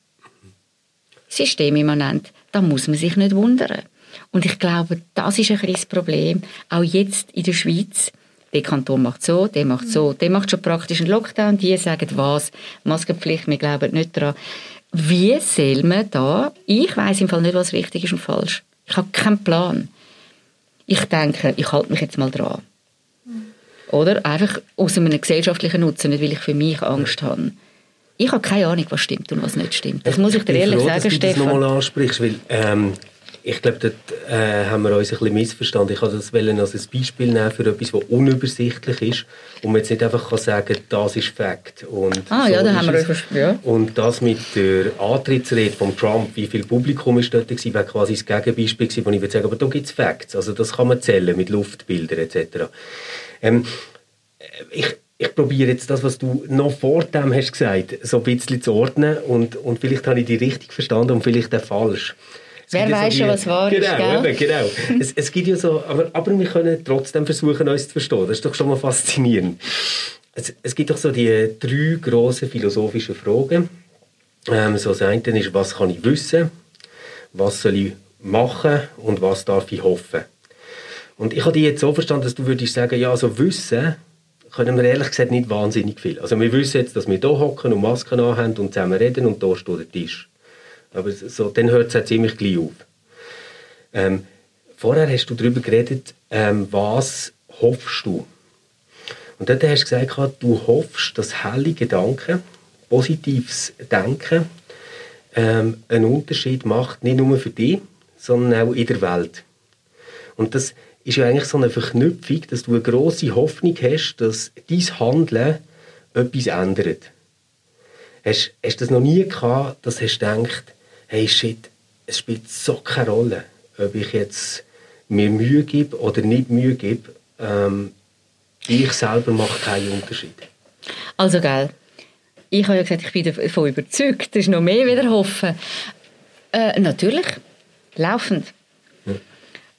Systemimmanent, da muss man sich nicht wundern. Und ich glaube, das ist ein kleines Problem, auch jetzt in der Schweiz. Der Kanton macht so, der macht so, der macht schon praktisch einen Lockdown, die sagen was, Maskenpflicht, wir glauben nicht daran. Wie soll man da, ich weiß im Fall nicht, was richtig ist und falsch. Ich habe keinen Plan. Ich denke, ich halte mich jetzt mal dran. Oder? Einfach aus einem gesellschaftlichen Nutzen, nicht weil ich für mich Angst habe. Ich habe keine Ahnung, was stimmt und was nicht stimmt. Das muss ich dir ehrlich froh, sagen, dass du das Stefan. nochmal ansprichst, weil ähm, ich glaube, dort äh, haben wir uns ein bisschen missverstanden. Ich wollte das wollen als ein Beispiel nehmen für etwas, das unübersichtlich ist und man jetzt nicht einfach kann sagen das ist Fakt. Und Ah, so ja, da haben wir es. ja. Und das mit der Antrittsrede von Trump, wie viel Publikum ist dort gewesen, wäre quasi das Gegenbeispiel gewesen, wo ich würde sagen, aber da gibt es Facts, also das kann man zählen mit Luftbildern etc. Ähm, ich, ich probiere jetzt das, was du noch vor dem hast gesagt, so ein bisschen zu ordnen und, und vielleicht habe ich die richtig verstanden und vielleicht auch falsch. Wer weiss schon, was wahr ist, genau, gell? Eben, genau. es, es gibt ja so, aber, aber wir können trotzdem versuchen, uns zu verstehen. Das ist doch schon mal faszinierend. Es, es gibt doch so die drei grossen philosophischen Fragen. Ähm, so das eine ist, was kann ich wissen? Was soll ich machen? Und was darf ich hoffen? Und ich habe dich jetzt so verstanden, dass du würdest sagen, ja, also Wissen können wir ehrlich gesagt nicht wahnsinnig viel. Also wir wissen jetzt, dass wir hier hocken und Masken anhaben und zusammen reden und da steht der Tisch. Aber so, dann hört es auch ziemlich gleich auf. Ähm, vorher hast du darüber geredet, ähm, was hoffst du? Und dort hast du gesagt, du hoffst, dass helle Gedanken, positives Denken ähm, einen Unterschied macht, nicht nur für dich, sondern auch in der Welt. Und das ist ja eigentlich so eine Verknüpfung, dass du eine grosse Hoffnung hast, dass dein Handeln etwas ändert. Hast, hast du das noch nie gehabt, dass du gedacht, hey shit, es spielt so keine Rolle, ob ich jetzt mir Mühe gebe oder nicht Mühe gebe, ähm, ich selber mache keinen Unterschied. Also, gell, ich habe ja gesagt, ich bin davon überzeugt, das ist noch mehr wieder hoffen. Äh, natürlich, laufend. Ja.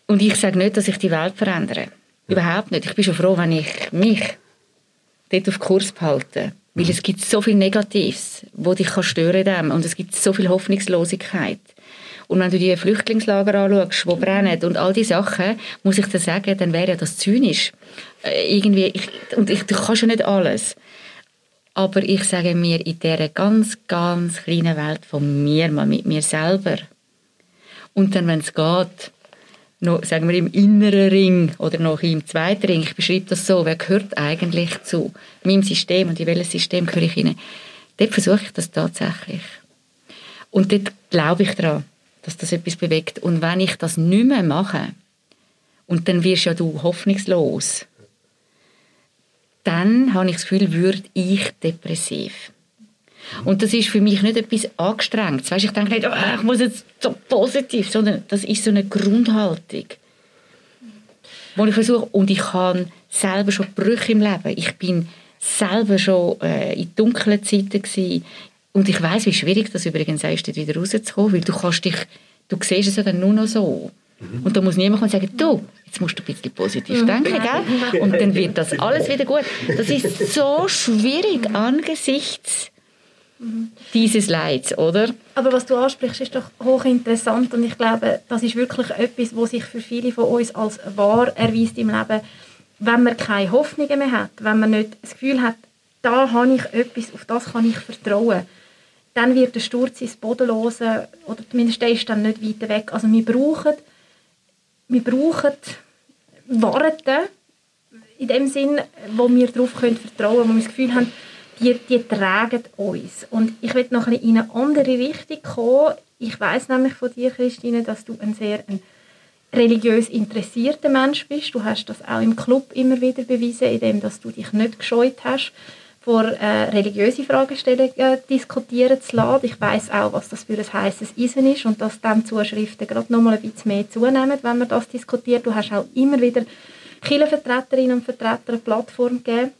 Und ich sage nicht, dass ich die Welt verändere. Ja. Überhaupt nicht. Ich bin schon froh, wenn ich mich dort auf Kurs behalte. Weil mhm. es gibt so viel Negatives, wo dich kann stören kann. Und es gibt so viel Hoffnungslosigkeit. Und wenn du die Flüchtlingslager anschaust, die brennen und all diese Sachen, muss ich dir sagen, dann wäre ja das zynisch. Äh, irgendwie, ich, und ich, du kannst ja nicht alles. Aber ich sage mir, in dieser ganz, ganz kleinen Welt von mir, mal mit mir selber. Und dann, wenn es geht, noch, sagen wir, im inneren Ring oder noch im zweiten Ring, ich beschreibe das so, wer gehört eigentlich zu meinem System und in welches System gehöre ich hinein? Dort versuche ich das tatsächlich. Und dort glaube ich daran dass das etwas bewegt. Und wenn ich das nicht mehr mache, und dann wirst ja du hoffnungslos, dann habe ich das Gefühl, würde ich depressiv. Und das ist für mich nicht etwas Angestrengtes. Weißt, ich denke nicht, oh, ich muss jetzt so positiv, sondern das ist so eine Grundhaltung, wo ich versuche, und ich habe selber schon Brüche im Leben. Ich bin selber schon äh, in dunklen Zeiten gewesen. Und ich weiß, wie schwierig das übrigens ist, dort wieder rauszukommen, weil du kannst dich, du siehst es ja dann nur noch so. Mhm. Und da muss niemand kommen und sagen, du, jetzt musst du ein bisschen positiv mhm. denken, gell? Und dann wird das alles wieder gut. Das ist so schwierig angesichts dieses Leids, oder? Aber was du ansprichst, ist doch hochinteressant und ich glaube, das ist wirklich etwas, was sich für viele von uns als wahr erweist im Leben, wenn man keine Hoffnungen mehr hat, wenn man nicht das Gefühl hat, da habe ich etwas, auf das kann ich vertrauen dann wird der Sturz ins Bodenlose oder zumindest der ist dann nicht weiter weg. Also wir brauchen, wir brauchen Worte in dem Sinn, wo wir darauf vertrauen können, wo wir das Gefühl haben, die, die tragen uns. Und ich will noch ein in eine andere Richtung kommen. Ich weiß nämlich von dir, Christine, dass du ein sehr ein religiös interessierter Mensch bist. Du hast das auch im Club immer wieder bewiesen, indem dass du dich nicht gescheut hast, vor äh, religiöse Fragestellungen äh, diskutieren zu lassen. Ich weiß auch, was das für ein heißes Eisen ist und dass dann Zuschriften gerade noch mal ein bisschen mehr zunehmen, wenn man das diskutiert. Du hast auch immer wieder Kirchenvertreterinnen und Vertreter eine Plattform gegeben.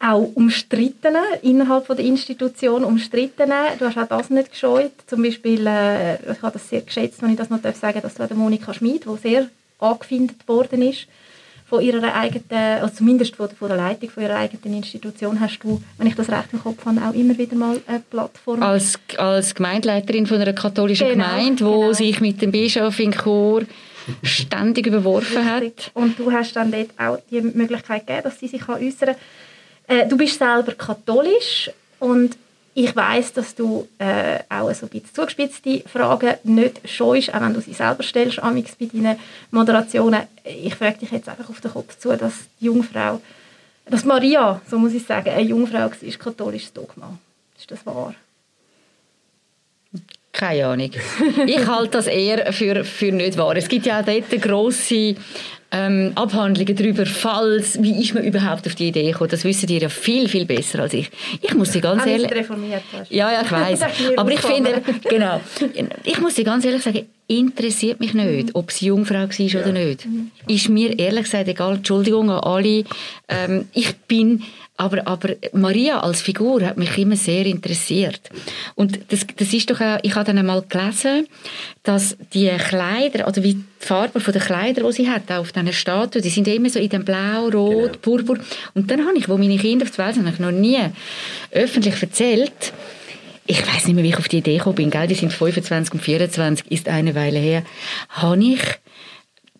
Auch Umstrittene innerhalb der Institution, Umstrittene. Du hast auch das nicht gescheut. Zum Beispiel, äh, ich habe das sehr geschätzt, wenn ich das noch sagen darf, dass Monika Schmid, die sehr angefindet worden ist, von ihrer eigenen, also zumindest von, von der Leitung von ihrer eigenen Institution, hast du, wenn ich das recht im Kopf habe, auch immer wieder mal eine Plattform. Als, als Gemeindeleiterin von einer katholischen genau, Gemeinde, wo genau. sich mit dem Bischof in Chor ständig überworfen hat. Und du hast dann dort auch die Möglichkeit gegeben, dass sie sich äußern kann. Äh, du bist selber katholisch und ich weiß, dass du äh, auch so ein bisschen zugespitzte Fragen nicht scheust, auch wenn du sie selber stellst, amix bei deinen Moderationen. Ich frage dich jetzt einfach auf den Kopf zu, dass die Jungfrau, dass Maria, so muss ich sagen, eine Jungfrau war, ist katholisches Dogma. Ist das wahr? Keine Ahnung. Ich halte das eher für, für nicht wahr. Es gibt ja auch dort grosse ähm, Abhandlungen darüber, falls, wie ist man überhaupt auf die Idee gekommen. Das wissen ihr ja viel, viel besser als ich. Ich muss sie ganz ehrlich... reformiert hast. Ja, ja, ich weiß. Aber ich finde, genau, ich muss sie ganz ehrlich sagen, interessiert mich nicht, mhm. ob sie Jungfrau war ja. oder nicht. Mhm. Ist mir ehrlich gesagt egal. Entschuldigung an alle. Ähm, ich bin aber, aber Maria als Figur hat mich immer sehr interessiert. Und das, das ist doch auch, ich habe dann einmal gelesen, dass die Kleider, oder wie die Farbe der Kleider, die sie hat, auch auf diesen Statuen, die sind immer so in dem Blau, Rot, genau. Purpur. Und dann habe ich, wo meine Kinder auf die Welt sind, noch nie öffentlich erzählt, ich weiß nicht mehr, wie ich auf die Idee gekommen bin, gell? die sind 25 und 24, ist eine Weile her, habe ich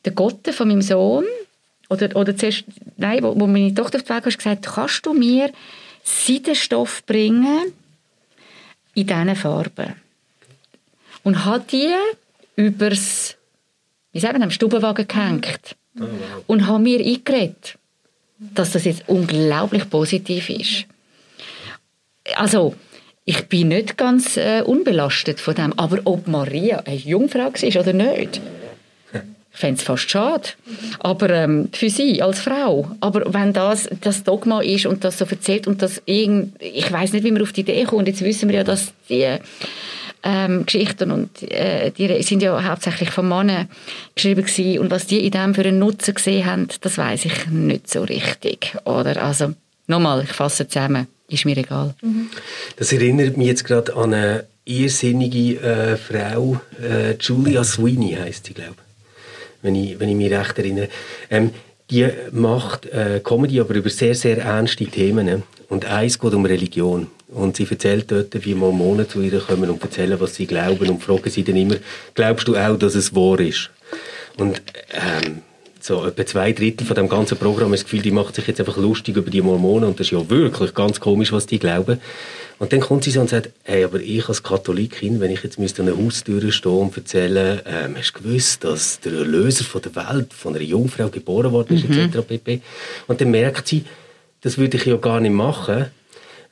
den Gott von meinem Sohn oder, oder zuerst, nein, wo, wo meine Tochter auf die Weg hast, gesagt, kannst du mir Seidenstoff bringen in diesen Farben? Und hat die übers, wie sagen am Stubenwagen gehängt. Oh, wow. Und hat mir eingeredet, dass das jetzt unglaublich positiv ist. Also, ich bin nicht ganz äh, unbelastet von dem. Aber ob Maria eine Jungfrau war oder nicht, ich fände es fast schade. Aber ähm, für sie als Frau. Aber wenn das das Dogma ist und das so erzählt und das irgend, ich weiß nicht, wie man auf die Idee kommt. Jetzt wissen wir ja, dass die ähm, Geschichten und äh, die sind ja hauptsächlich von Männern geschrieben gewesen. und was die in dem für einen Nutzen gesehen haben, das weiß ich nicht so richtig. Oder also nochmal, ich fasse zusammen, ist mir egal. Mhm. Das erinnert mich jetzt gerade an eine irrsinnige äh, Frau, äh, Julia Sweeney heißt sie, glaube wenn ich, wenn ich mich recht erinnere. Ähm, die macht äh, Comedy, aber über sehr, sehr ernste Themen. Und eins geht um Religion. Und sie erzählt dort, wie Mormonen zu ihr kommen und erzählen, was sie glauben und fragen sie dann immer, glaubst du auch, dass es wahr ist? Und ähm, so etwa zwei Drittel von dem ganzen Programm ist das Gefühl, die macht sich jetzt einfach lustig über die Mormonen und das ist ja wirklich ganz komisch, was die glauben. Und dann kommt sie so und sagt, hey, aber ich als Katholikin, wenn ich jetzt müsste an einer Haustür stehen und erzählen, ähm, hast du gewusst, dass der Erlöser von der Welt von einer Jungfrau geboren worden ist, mhm. etc. pp. Und dann merkt sie, das würde ich ja gar nicht machen,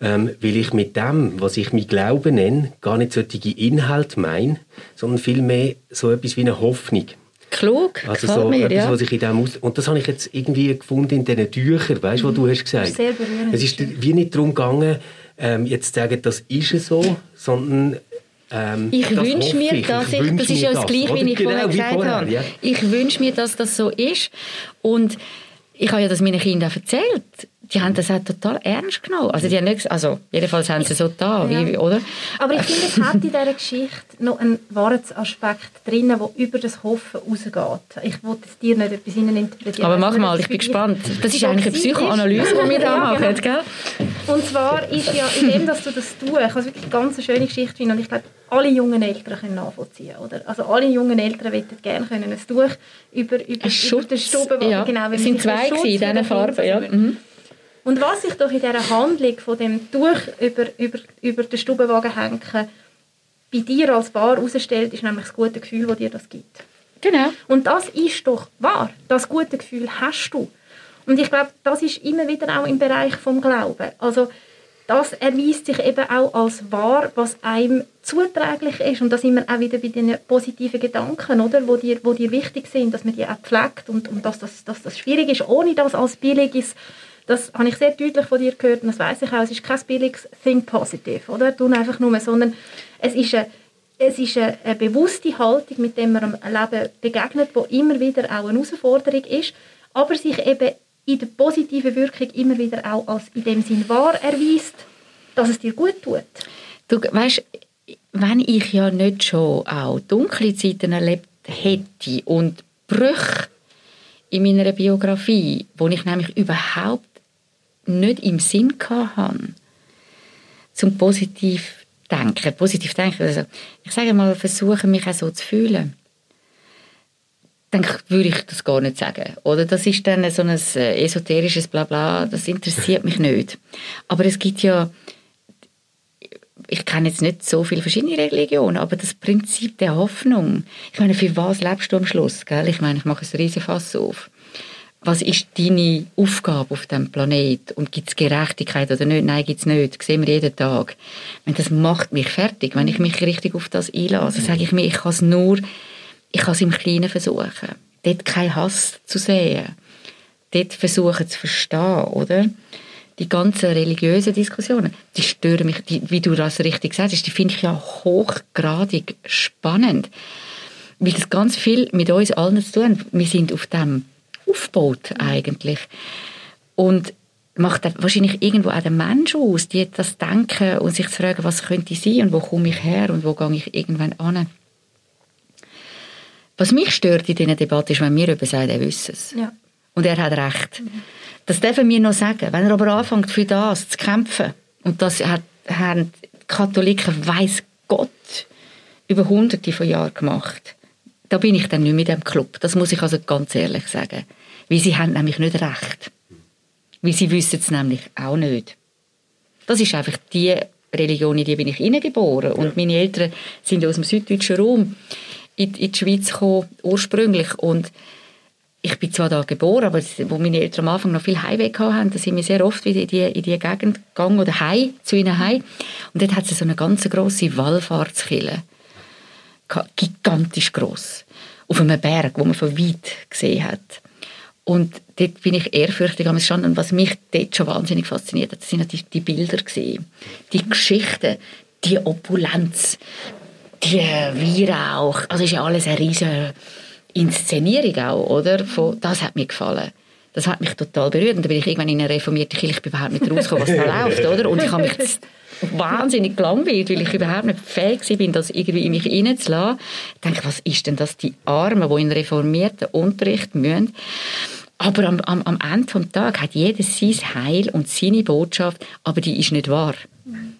ähm, weil ich mit dem, was ich mein Glauben nenne, gar nicht solche Inhalte meine, sondern vielmehr so etwas wie eine Hoffnung. Klug, also so mir, etwas, ja. was ich in dem aus und das habe ich jetzt irgendwie gefunden in diesen Tüchern, weißt du, mhm. was du hast gesagt. Sehr berührend. Es ist wie nicht darum gegangen, ähm, jetzt zu sagen, das ist so, sondern ähm, ich wünsche mir, dass ich, ich das ist ja das Gleiche, wie ich genau, vorher gesagt vorher, habe. Ja. Ich wünsche mir, dass das so ist und ich habe ja das meinen Kindern erzählt die haben das auch total ernst genommen. Also, die haben nicht, also jedenfalls haben sie so da, ja. wie, oder? Aber ich finde, es hat in dieser Geschichte noch einen Wahrheitsaspekt drin, der über das Hoffen rausgeht. Ich wollte es dir nicht etwas interpretieren. Aber mach mal, ich bin gespannt. Das ist eigentlich eine Psychoanalyse, die wir da machen, gell? Und zwar ist ja, in dem, dass du das tust, ich habe wirklich eine ganz schöne Geschichte finden und ich glaube, alle jungen Eltern können nachvollziehen, oder? Also alle jungen Eltern möchten gerne können ein Tuch über, über, über den Stube, ja. genau, es sind zwei in diesen Farben, ja. Mhm. Und was ich doch in dieser Handlung von dem Tuch über, über, über den Stubenwagen hängen bei dir als Paar herausstellt, ist nämlich das gute Gefühl, das dir das gibt. Genau. Und das ist doch wahr. Das gute Gefühl hast du. Und ich glaube, das ist immer wieder auch im Bereich vom Glauben. Also das erweist sich eben auch als wahr, was einem zuträglich ist. Und da sind wir auch wieder bei den positiven Gedanken, oder? Wo, dir, wo dir wichtig sind, dass man die auch pflegt und, und dass, das, dass das schwierig ist, ohne das als billiges das habe ich sehr deutlich von dir gehört und das weiß ich auch. Es ist kein billiges Think Positive, oder? Tun einfach nur, sondern es ist eine, es ist eine, bewusste Haltung, mit der man am Leben begegnet, die immer wieder auch eine Herausforderung ist, aber sich eben in der positiven Wirkung immer wieder auch als in dem Sinn wahr erweist, dass es dir gut tut. Du weißt, wenn ich ja nicht schon auch dunkle Zeiten erlebt hätte und Brüche in meiner Biografie, wo ich nämlich überhaupt nicht im Sinn hatte, zum positiv denken. Positiv denken, also ich sage mal, versuchen mich auch so zu fühlen. Dann würde ich das gar nicht sagen. Oder das ist dann so ein äh, esoterisches Blabla, das interessiert mich nicht. Aber es gibt ja, ich kenne jetzt nicht so viele verschiedene Religionen, aber das Prinzip der Hoffnung, ich meine, für was lebst du am Schluss? Gell? Ich meine, ich mache ein riesen Fass auf was ist deine Aufgabe auf dem Planet und gibt es Gerechtigkeit oder nicht? Nein, gibt es nicht. Das sehen wir jeden Tag. das macht mich fertig, wenn ich mich richtig auf das einlasse. sage ich mir, ich kann es nur, ich kann im Kleinen versuchen. Dort keinen Hass zu sehen. Dort versuchen zu verstehen, oder? Die ganzen religiösen Diskussionen, die stören mich, die, wie du das richtig sagst, die finde ich ja hochgradig spannend. Weil das ganz viel mit uns allen zu tun Wir sind auf dem aufbaut eigentlich. Und macht wahrscheinlich irgendwo auch den Mensch aus, die das denken und sich zu fragen, was könnte ich sein und wo komme ich her und wo gehe ich irgendwann an. Was mich stört in dieser Debatte ist, wenn mir jemand sagt, er wisse es. Ja. Und er hat recht. Mhm. Das dürfen wir noch sagen. Wenn er aber anfängt, für das zu kämpfen, und das hat, haben Katholiken, weiß Gott, über hunderte von Jahren gemacht, da bin ich dann nicht mit dem Club. Das muss ich also ganz ehrlich sagen. Weil sie haben nämlich nicht recht. Weil sie wissen es nämlich auch nicht. Das ist einfach die Religion, in die bin ich hineingeboren. Und ja. meine Eltern sind aus dem süddeutschen Raum in, in die Schweiz gekommen, ursprünglich. Und ich bin zwar da geboren, aber wo meine Eltern am Anfang noch viel Heimweg hatten, da sind wir sehr oft wieder in die, in die Gegend gegangen oder heim, zu ihnen heim. Und dort hat es so eine ganz grosse Wallfahrtskille. Gigantisch gross. Auf einem Berg, wo man von weit gesehen hat. Und dort bin ich ehrfürchtig am Stand. Und was mich dort schon wahnsinnig fasziniert hat, sind die, die Bilder gesehen. Die Geschichten, die Opulenz, die Weihrauch. Also ist ja alles eine riesige Inszenierung auch, oder? Von, das hat mir gefallen. Das hat mich total berührt. Und dann bin ich irgendwann in eine reformierte Kirche, ich bin überhaupt nicht rausgekommen, was da läuft, oder? Und ich habe mich wahnsinnig gelangweilt, weil ich überhaupt nicht fähig bin, das irgendwie in mich hineinzulassen. Ich denke, was ist denn das, die Armen, die in reformierten Unterricht müssen? Aber am, am, am Ende des Tages hat jeder sein Heil und seine Botschaft, aber die ist nicht wahr.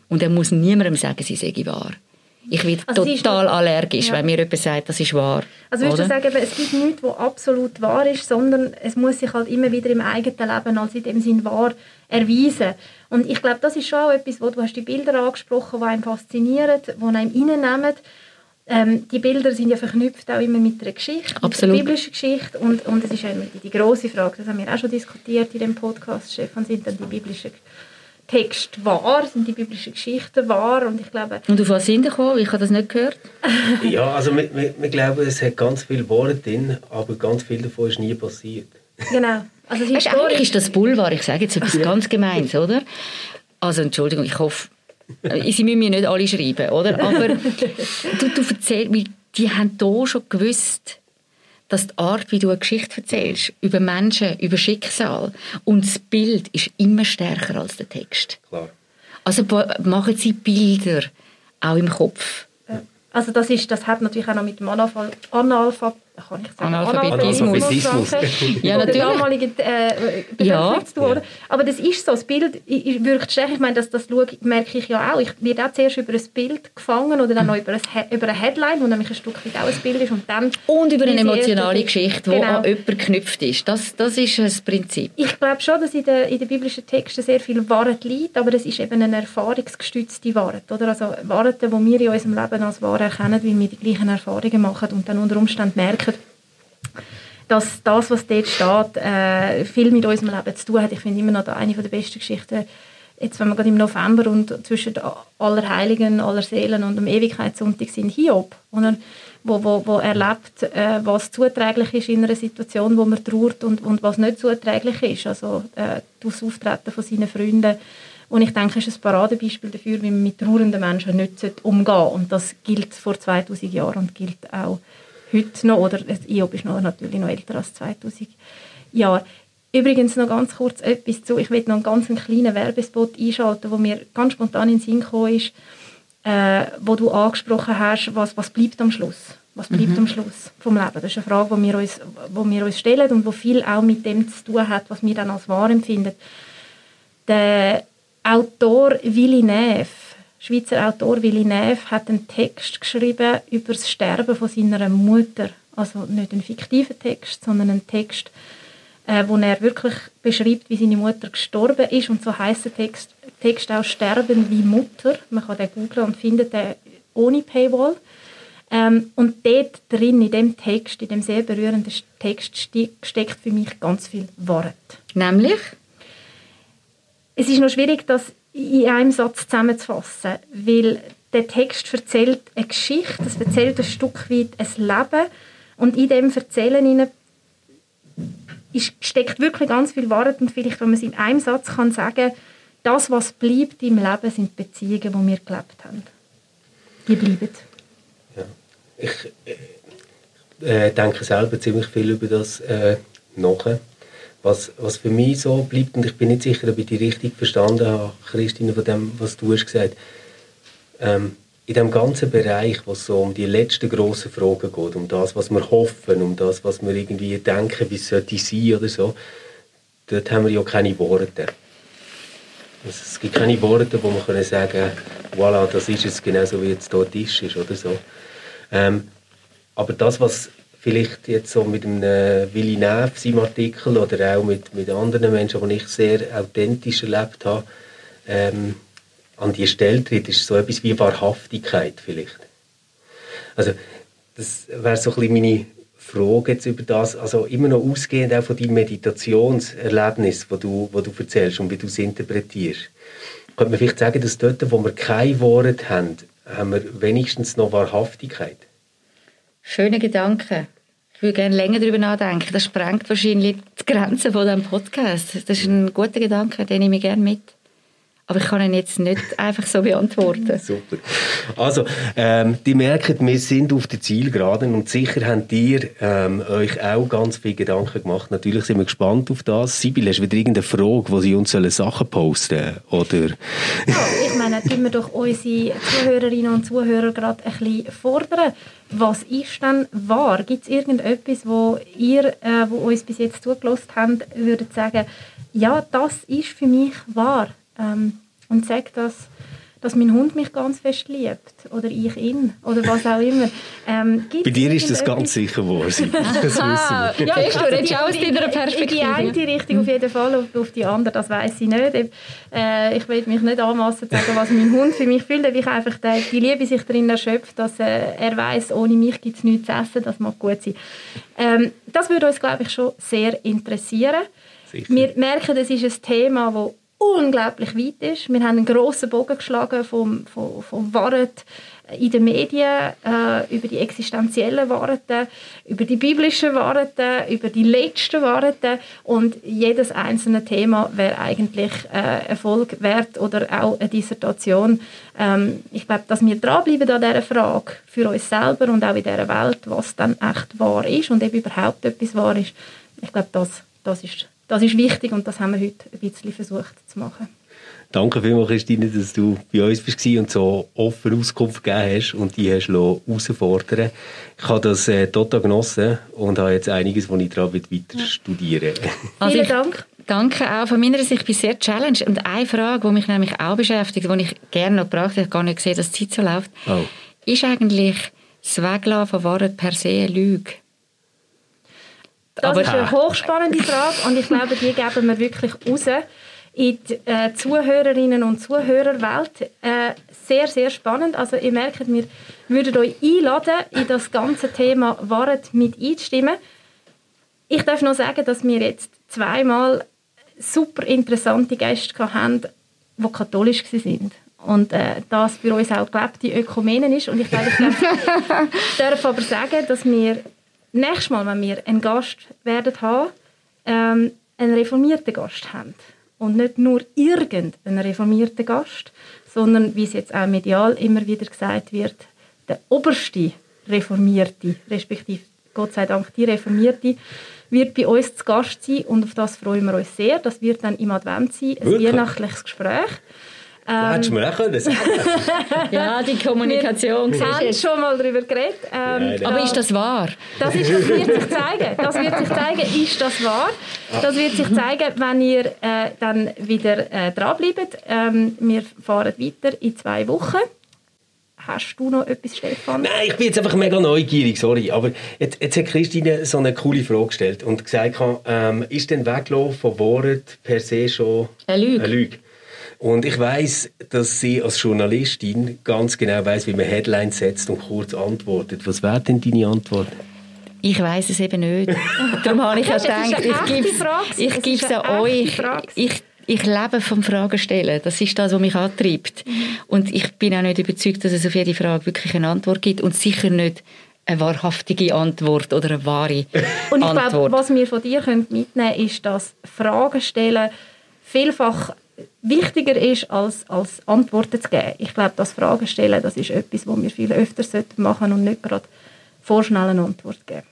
Und er muss niemandem sagen, sie sei wahr. Ich werde also total allergisch, ja. wenn mir jemand sagt, das ist wahr. Also würdest du sagen, es gibt nichts, was absolut wahr ist, sondern es muss sich halt immer wieder im eigenen Leben als in dem Sinn wahr erweisen. Und ich glaube, das ist schon auch etwas, wo du hast die Bilder angesprochen, die einen faszinieren, die einen reinnehmen. Ähm, die Bilder sind ja verknüpft auch immer mit einer Geschichte, Absolut. mit der biblischen Geschichte. Und, und es ist ja immer die, die große Frage, das haben wir auch schon diskutiert in dem Podcast, Stefan, sind dann die biblischen Text wahr? Sind die biblischen Geschichten wahr? Und ich glaube... Und auf was sind die gekommen? Ich habe das nicht gehört. ja, also wir, wir, wir, glauben, es hat ganz viele Worte drin, aber ganz viel davon ist nie passiert. Genau. Also weißt, eigentlich ist das Boulevard, ich sage jetzt etwas ganz Gemeins, oder? Also Entschuldigung, ich hoffe, äh, sie müssen mir nicht alle schreiben, oder? Aber du, du erzählst, die haben hier schon gewusst, dass die Art, wie du eine Geschichte erzählst, über Menschen, über Schicksal und das Bild ist immer stärker als der Text. Klar. Also machen sie Bilder auch im Kopf. Also das, ist, das hat natürlich auch noch mit dem Analphabet kann ich sagen, Analphabetismus. Analphabetismus. ja, natürlich. Der damaligen äh, ja. zu tun. Aber das ist so, das Bild wirkt stärker. Ich meine, das, das merke ich ja auch. Ich werde auch zuerst über ein Bild gefangen oder dann noch über, ein, über eine Headline, wo nämlich ein Stück weit auch ein Bild ist. Und, dann und über eine emotionale Geschichte, die genau. an jemanden geknüpft ist. Das, das ist das Prinzip. Ich glaube schon, dass in den, in den biblischen Texten sehr viel Wahrheit liegt, aber es ist eben eine erfahrungsgestützte Wahrheit. Oder? Also Wahrheit, die wir in unserem Leben als wahr erkennen, weil wir die gleichen Erfahrungen machen und dann unter Umständen merken, dass das, was dort steht, äh, viel mit unserem Leben zu tun hat. Ich finde immer noch eine der besten Geschichten, jetzt wenn wir gerade im November und zwischen aller Heiligen, aller Seelen und dem Ewigkeitssonntag sind, Hiob, oder? Wo, wo, wo erlebt, äh, was zuträglich ist in einer Situation, wo man trauert und, und was nicht zuträglich ist. Also äh, das Auftreten von seinen Freunden. Und ich denke, es ist ein Paradebeispiel dafür, wie man mit trauernden Menschen nicht umgehen sollte. Und das gilt vor 2000 Jahren und gilt auch heute noch, oder Iob ist noch, natürlich noch älter als 2000 Jahre. Übrigens noch ganz kurz etwas zu, ich will noch einen ganz kleinen Werbespot einschalten, wo mir ganz spontan in den Sinn gekommen ist, äh, wo du angesprochen hast, was, was bleibt am Schluss? Was bleibt mhm. am Schluss vom Leben? Das ist eine Frage, die wir, uns, die wir uns stellen und wo viel auch mit dem zu tun hat, was wir dann als wahr empfinden. Der Autor Willy Neff Schweizer Autor Willy Neff hat einen Text geschrieben über das Sterben von seiner Mutter. Also nicht einen fiktiven Text, sondern einen Text, äh, wo er wirklich beschreibt, wie seine Mutter gestorben ist. Und so heißt der Text, Text auch «Sterben wie Mutter». Man kann den googlen und findet den ohne Paywall. Ähm, und dort drin, in dem Text, in dem sehr berührenden Text, steckt für mich ganz viel Wahrheit. Nämlich? Es ist noch schwierig, das in einem Satz zusammenzufassen, weil der Text erzählt eine Geschichte, es erzählt ein Stück weit ein Leben und in dem Erzählen steckt wirklich ganz viel Wahrheit und vielleicht, wenn man es in einem Satz kann sagen, das, was bleibt im Leben, sind Beziehungen, die wir gelebt haben. Die bleiben. Ja. Ich äh, denke selber ziemlich viel über das äh, nach was, was für mich so bleibt, und ich bin nicht sicher, ob ich die richtig verstanden habe, Christine, von dem, was du hast gesagt ähm, in dem ganzen Bereich, wo es so um die letzten grossen Fragen geht, um das, was wir hoffen, um das, was wir irgendwie denken, wie es sollte sein oder so, dort haben wir ja keine Worte. Also es gibt keine Worte, wo man können sagen voilà, das ist es genauso, wie jetzt dort ist, oder so. Ähm, aber das, was vielleicht jetzt so mit einem äh, Willi Neff, seinem Artikel, oder auch mit, mit anderen Menschen, die ich sehr authentisch erlebt habe, ähm, an die Stelle tritt, ist so etwas wie Wahrhaftigkeit vielleicht. Also das wäre so ein bisschen meine Frage jetzt über das, also immer noch ausgehend auch von deinem Meditationserlebnis, wo du, wo du erzählst und wie du es interpretierst. Könnte man vielleicht sagen, dass dort, wo wir kein Wort haben, haben wir wenigstens noch Wahrhaftigkeit? Schöne Gedanke. Ich würde gerne länger darüber nachdenken. Das sprengt wahrscheinlich die Grenzen von diesem Podcast. Das ist ein guter Gedanke, den nehme ich gerne mit. Aber ich kann ihn jetzt nicht einfach so beantworten. Super. Also, ähm, die merken, wir sind auf der Zielgeraden und sicher habt ihr ähm, euch auch ganz viele Gedanken gemacht. Natürlich sind wir gespannt auf das. Sibyl, hast du wieder irgendeine Frage, wo sie uns Sachen posten oder? Ja, ich meine, tun wir doch unsere Zuhörerinnen und Zuhörer gerade ein bisschen fordern. Was ist denn wahr? Gibt es irgendetwas, wo ihr, äh, wo uns bis jetzt zugelassen habt, würdet sagen, ja, das ist für mich wahr? Ähm, und sage, dass, dass mein Hund mich ganz fest liebt oder ich ihn oder was auch immer. Ähm, Bei dir ist das ganz sicher wahr, das wissen wir. Ja, also du redest aus deiner Perspektive. In die eine Richtung auf jeden Fall, auf, auf die andere, das weiß ich nicht. Äh, ich will mich nicht anmassen sagen, was mein Hund für mich fühlt, weil ich einfach die, die Liebe sich darin erschöpft, dass äh, er weiß, ohne mich gibt es nichts zu essen, das mag gut sein. Ähm, das würde uns, glaube ich, schon sehr interessieren. Sicher. Wir merken, das ist ein Thema, das unglaublich weit ist. Wir haben einen grossen Bogen geschlagen vom, vom, vom Wahrheit in den Medien, äh, über die existenziellen Wahrheiten, über die biblischen Wahrheiten, über die letzten Wahrheiten und jedes einzelne Thema wäre eigentlich äh, Erfolg wert oder auch eine Dissertation. Ähm, ich glaube, dass wir dranbleiben an dieser Frage für uns selber und auch in dieser Welt, was dann echt wahr ist und eben überhaupt etwas wahr ist. Ich glaube, das, das ist das ist wichtig und das haben wir heute ein bisschen versucht zu machen. Danke vielmals, Christine, dass du bei uns warst und so offen Auskunft gegeben hast und die hast herausfordern Ich habe das äh, total genossen und habe jetzt einiges, was ich daran weiter ja. studieren also Vielen Dank. Danke auch von meiner Sicht. Ich bin sehr challenged. Und eine Frage, die mich nämlich auch beschäftigt, die ich gerne noch gebracht habe, gar nicht gesehen, dass die Zeit so läuft, oh. ist eigentlich das Weglassen von Wahrheit per se eine Lüge? Das Aber ist eine hochspannende Frage und ich glaube, die geben wir wirklich raus in die äh, Zuhörerinnen und Zuhörerwelt. Äh, sehr, sehr spannend. Also ihr merkt, wir würden euch einladen, in das ganze Thema Wahrheit mit einzustimmen. Ich darf noch sagen, dass wir jetzt zweimal super interessante Gäste hatten, die katholisch waren. Und äh, das für uns auch gelebte Ökumenen ist. Und ich glaube, ich darf aber sagen, dass wir nächstes Mal, wenn wir einen Gast werden haben, ähm, einen reformierten Gast haben. Und nicht nur irgendeinen reformierten Gast, sondern, wie es jetzt auch medial immer wieder gesagt wird, der oberste Reformierte, respektive Gott sei Dank die Reformierte, wird bei uns zu Gast sein und auf das freuen wir uns sehr. Das wird dann im Advent sein, ein Wirklich? weihnachtliches Gespräch. Ähm, hättest du mir auch können sagen Ja, die Kommunikation. Wir haben schon mal darüber geredet. Ähm, ja, Aber ist das wahr? Das, ist, das wird sich zeigen. Das wird sich zeigen, ist das wahr? Das wird sich zeigen, wenn ihr äh, dann wieder äh, dranbleibt. Ähm, wir fahren weiter in zwei Wochen. Hast du noch etwas, Stefan? Nein, ich bin jetzt einfach mega neugierig, sorry. Aber jetzt, jetzt hat Christine so eine coole Frage gestellt und gesagt, ähm, ist denn Weglaufen von Worten per se schon eine Lüge? Eine Lüge? Und ich weiß, dass sie als Journalistin ganz genau weiß, wie man Headlines setzt und kurz antwortet. Was wäre denn deine Antwort? Ich weiß es eben nicht. Darum habe ich ja gedacht, ich gebe es an euch. Ich, ich lebe vom Fragenstellen. Das ist das, was mich antreibt. Mhm. Und ich bin auch nicht überzeugt, dass es auf jede Frage wirklich eine Antwort gibt und sicher nicht eine wahrhaftige Antwort oder eine wahre Und ich glaube, was wir von dir mitnehmen können, ist, dass Fragen stellen vielfach wichtiger ist, als, als Antworten zu geben. Ich glaube, das Fragen stellen, das ist etwas, was wir viel öfter machen sollten und nicht gerade vorschnell eine Antwort geben.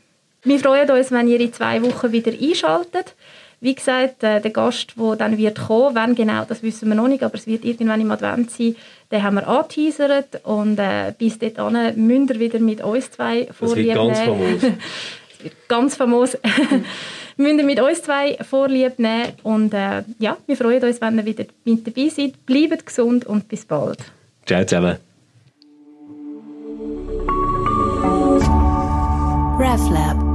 Wir freuen uns, wenn ihr in zwei Wochen wieder einschaltet. Wie gesagt, äh, der Gast, der dann wird kommen, wann genau, das wissen wir noch nicht, aber es wird irgendwann im Advent sein, den haben wir angeteasert und äh, bis dahin müsst ihr wieder mit uns zwei vorlieb nehmen. Das wird ganz famos. das wird ganz famos. Müsst ihr mit uns zwei Vorlieb nehmen. Und äh, ja, wir freuen uns, wenn ihr wieder mit dabei seid. Bleibt gesund und bis bald. Ciao zusammen. RefLab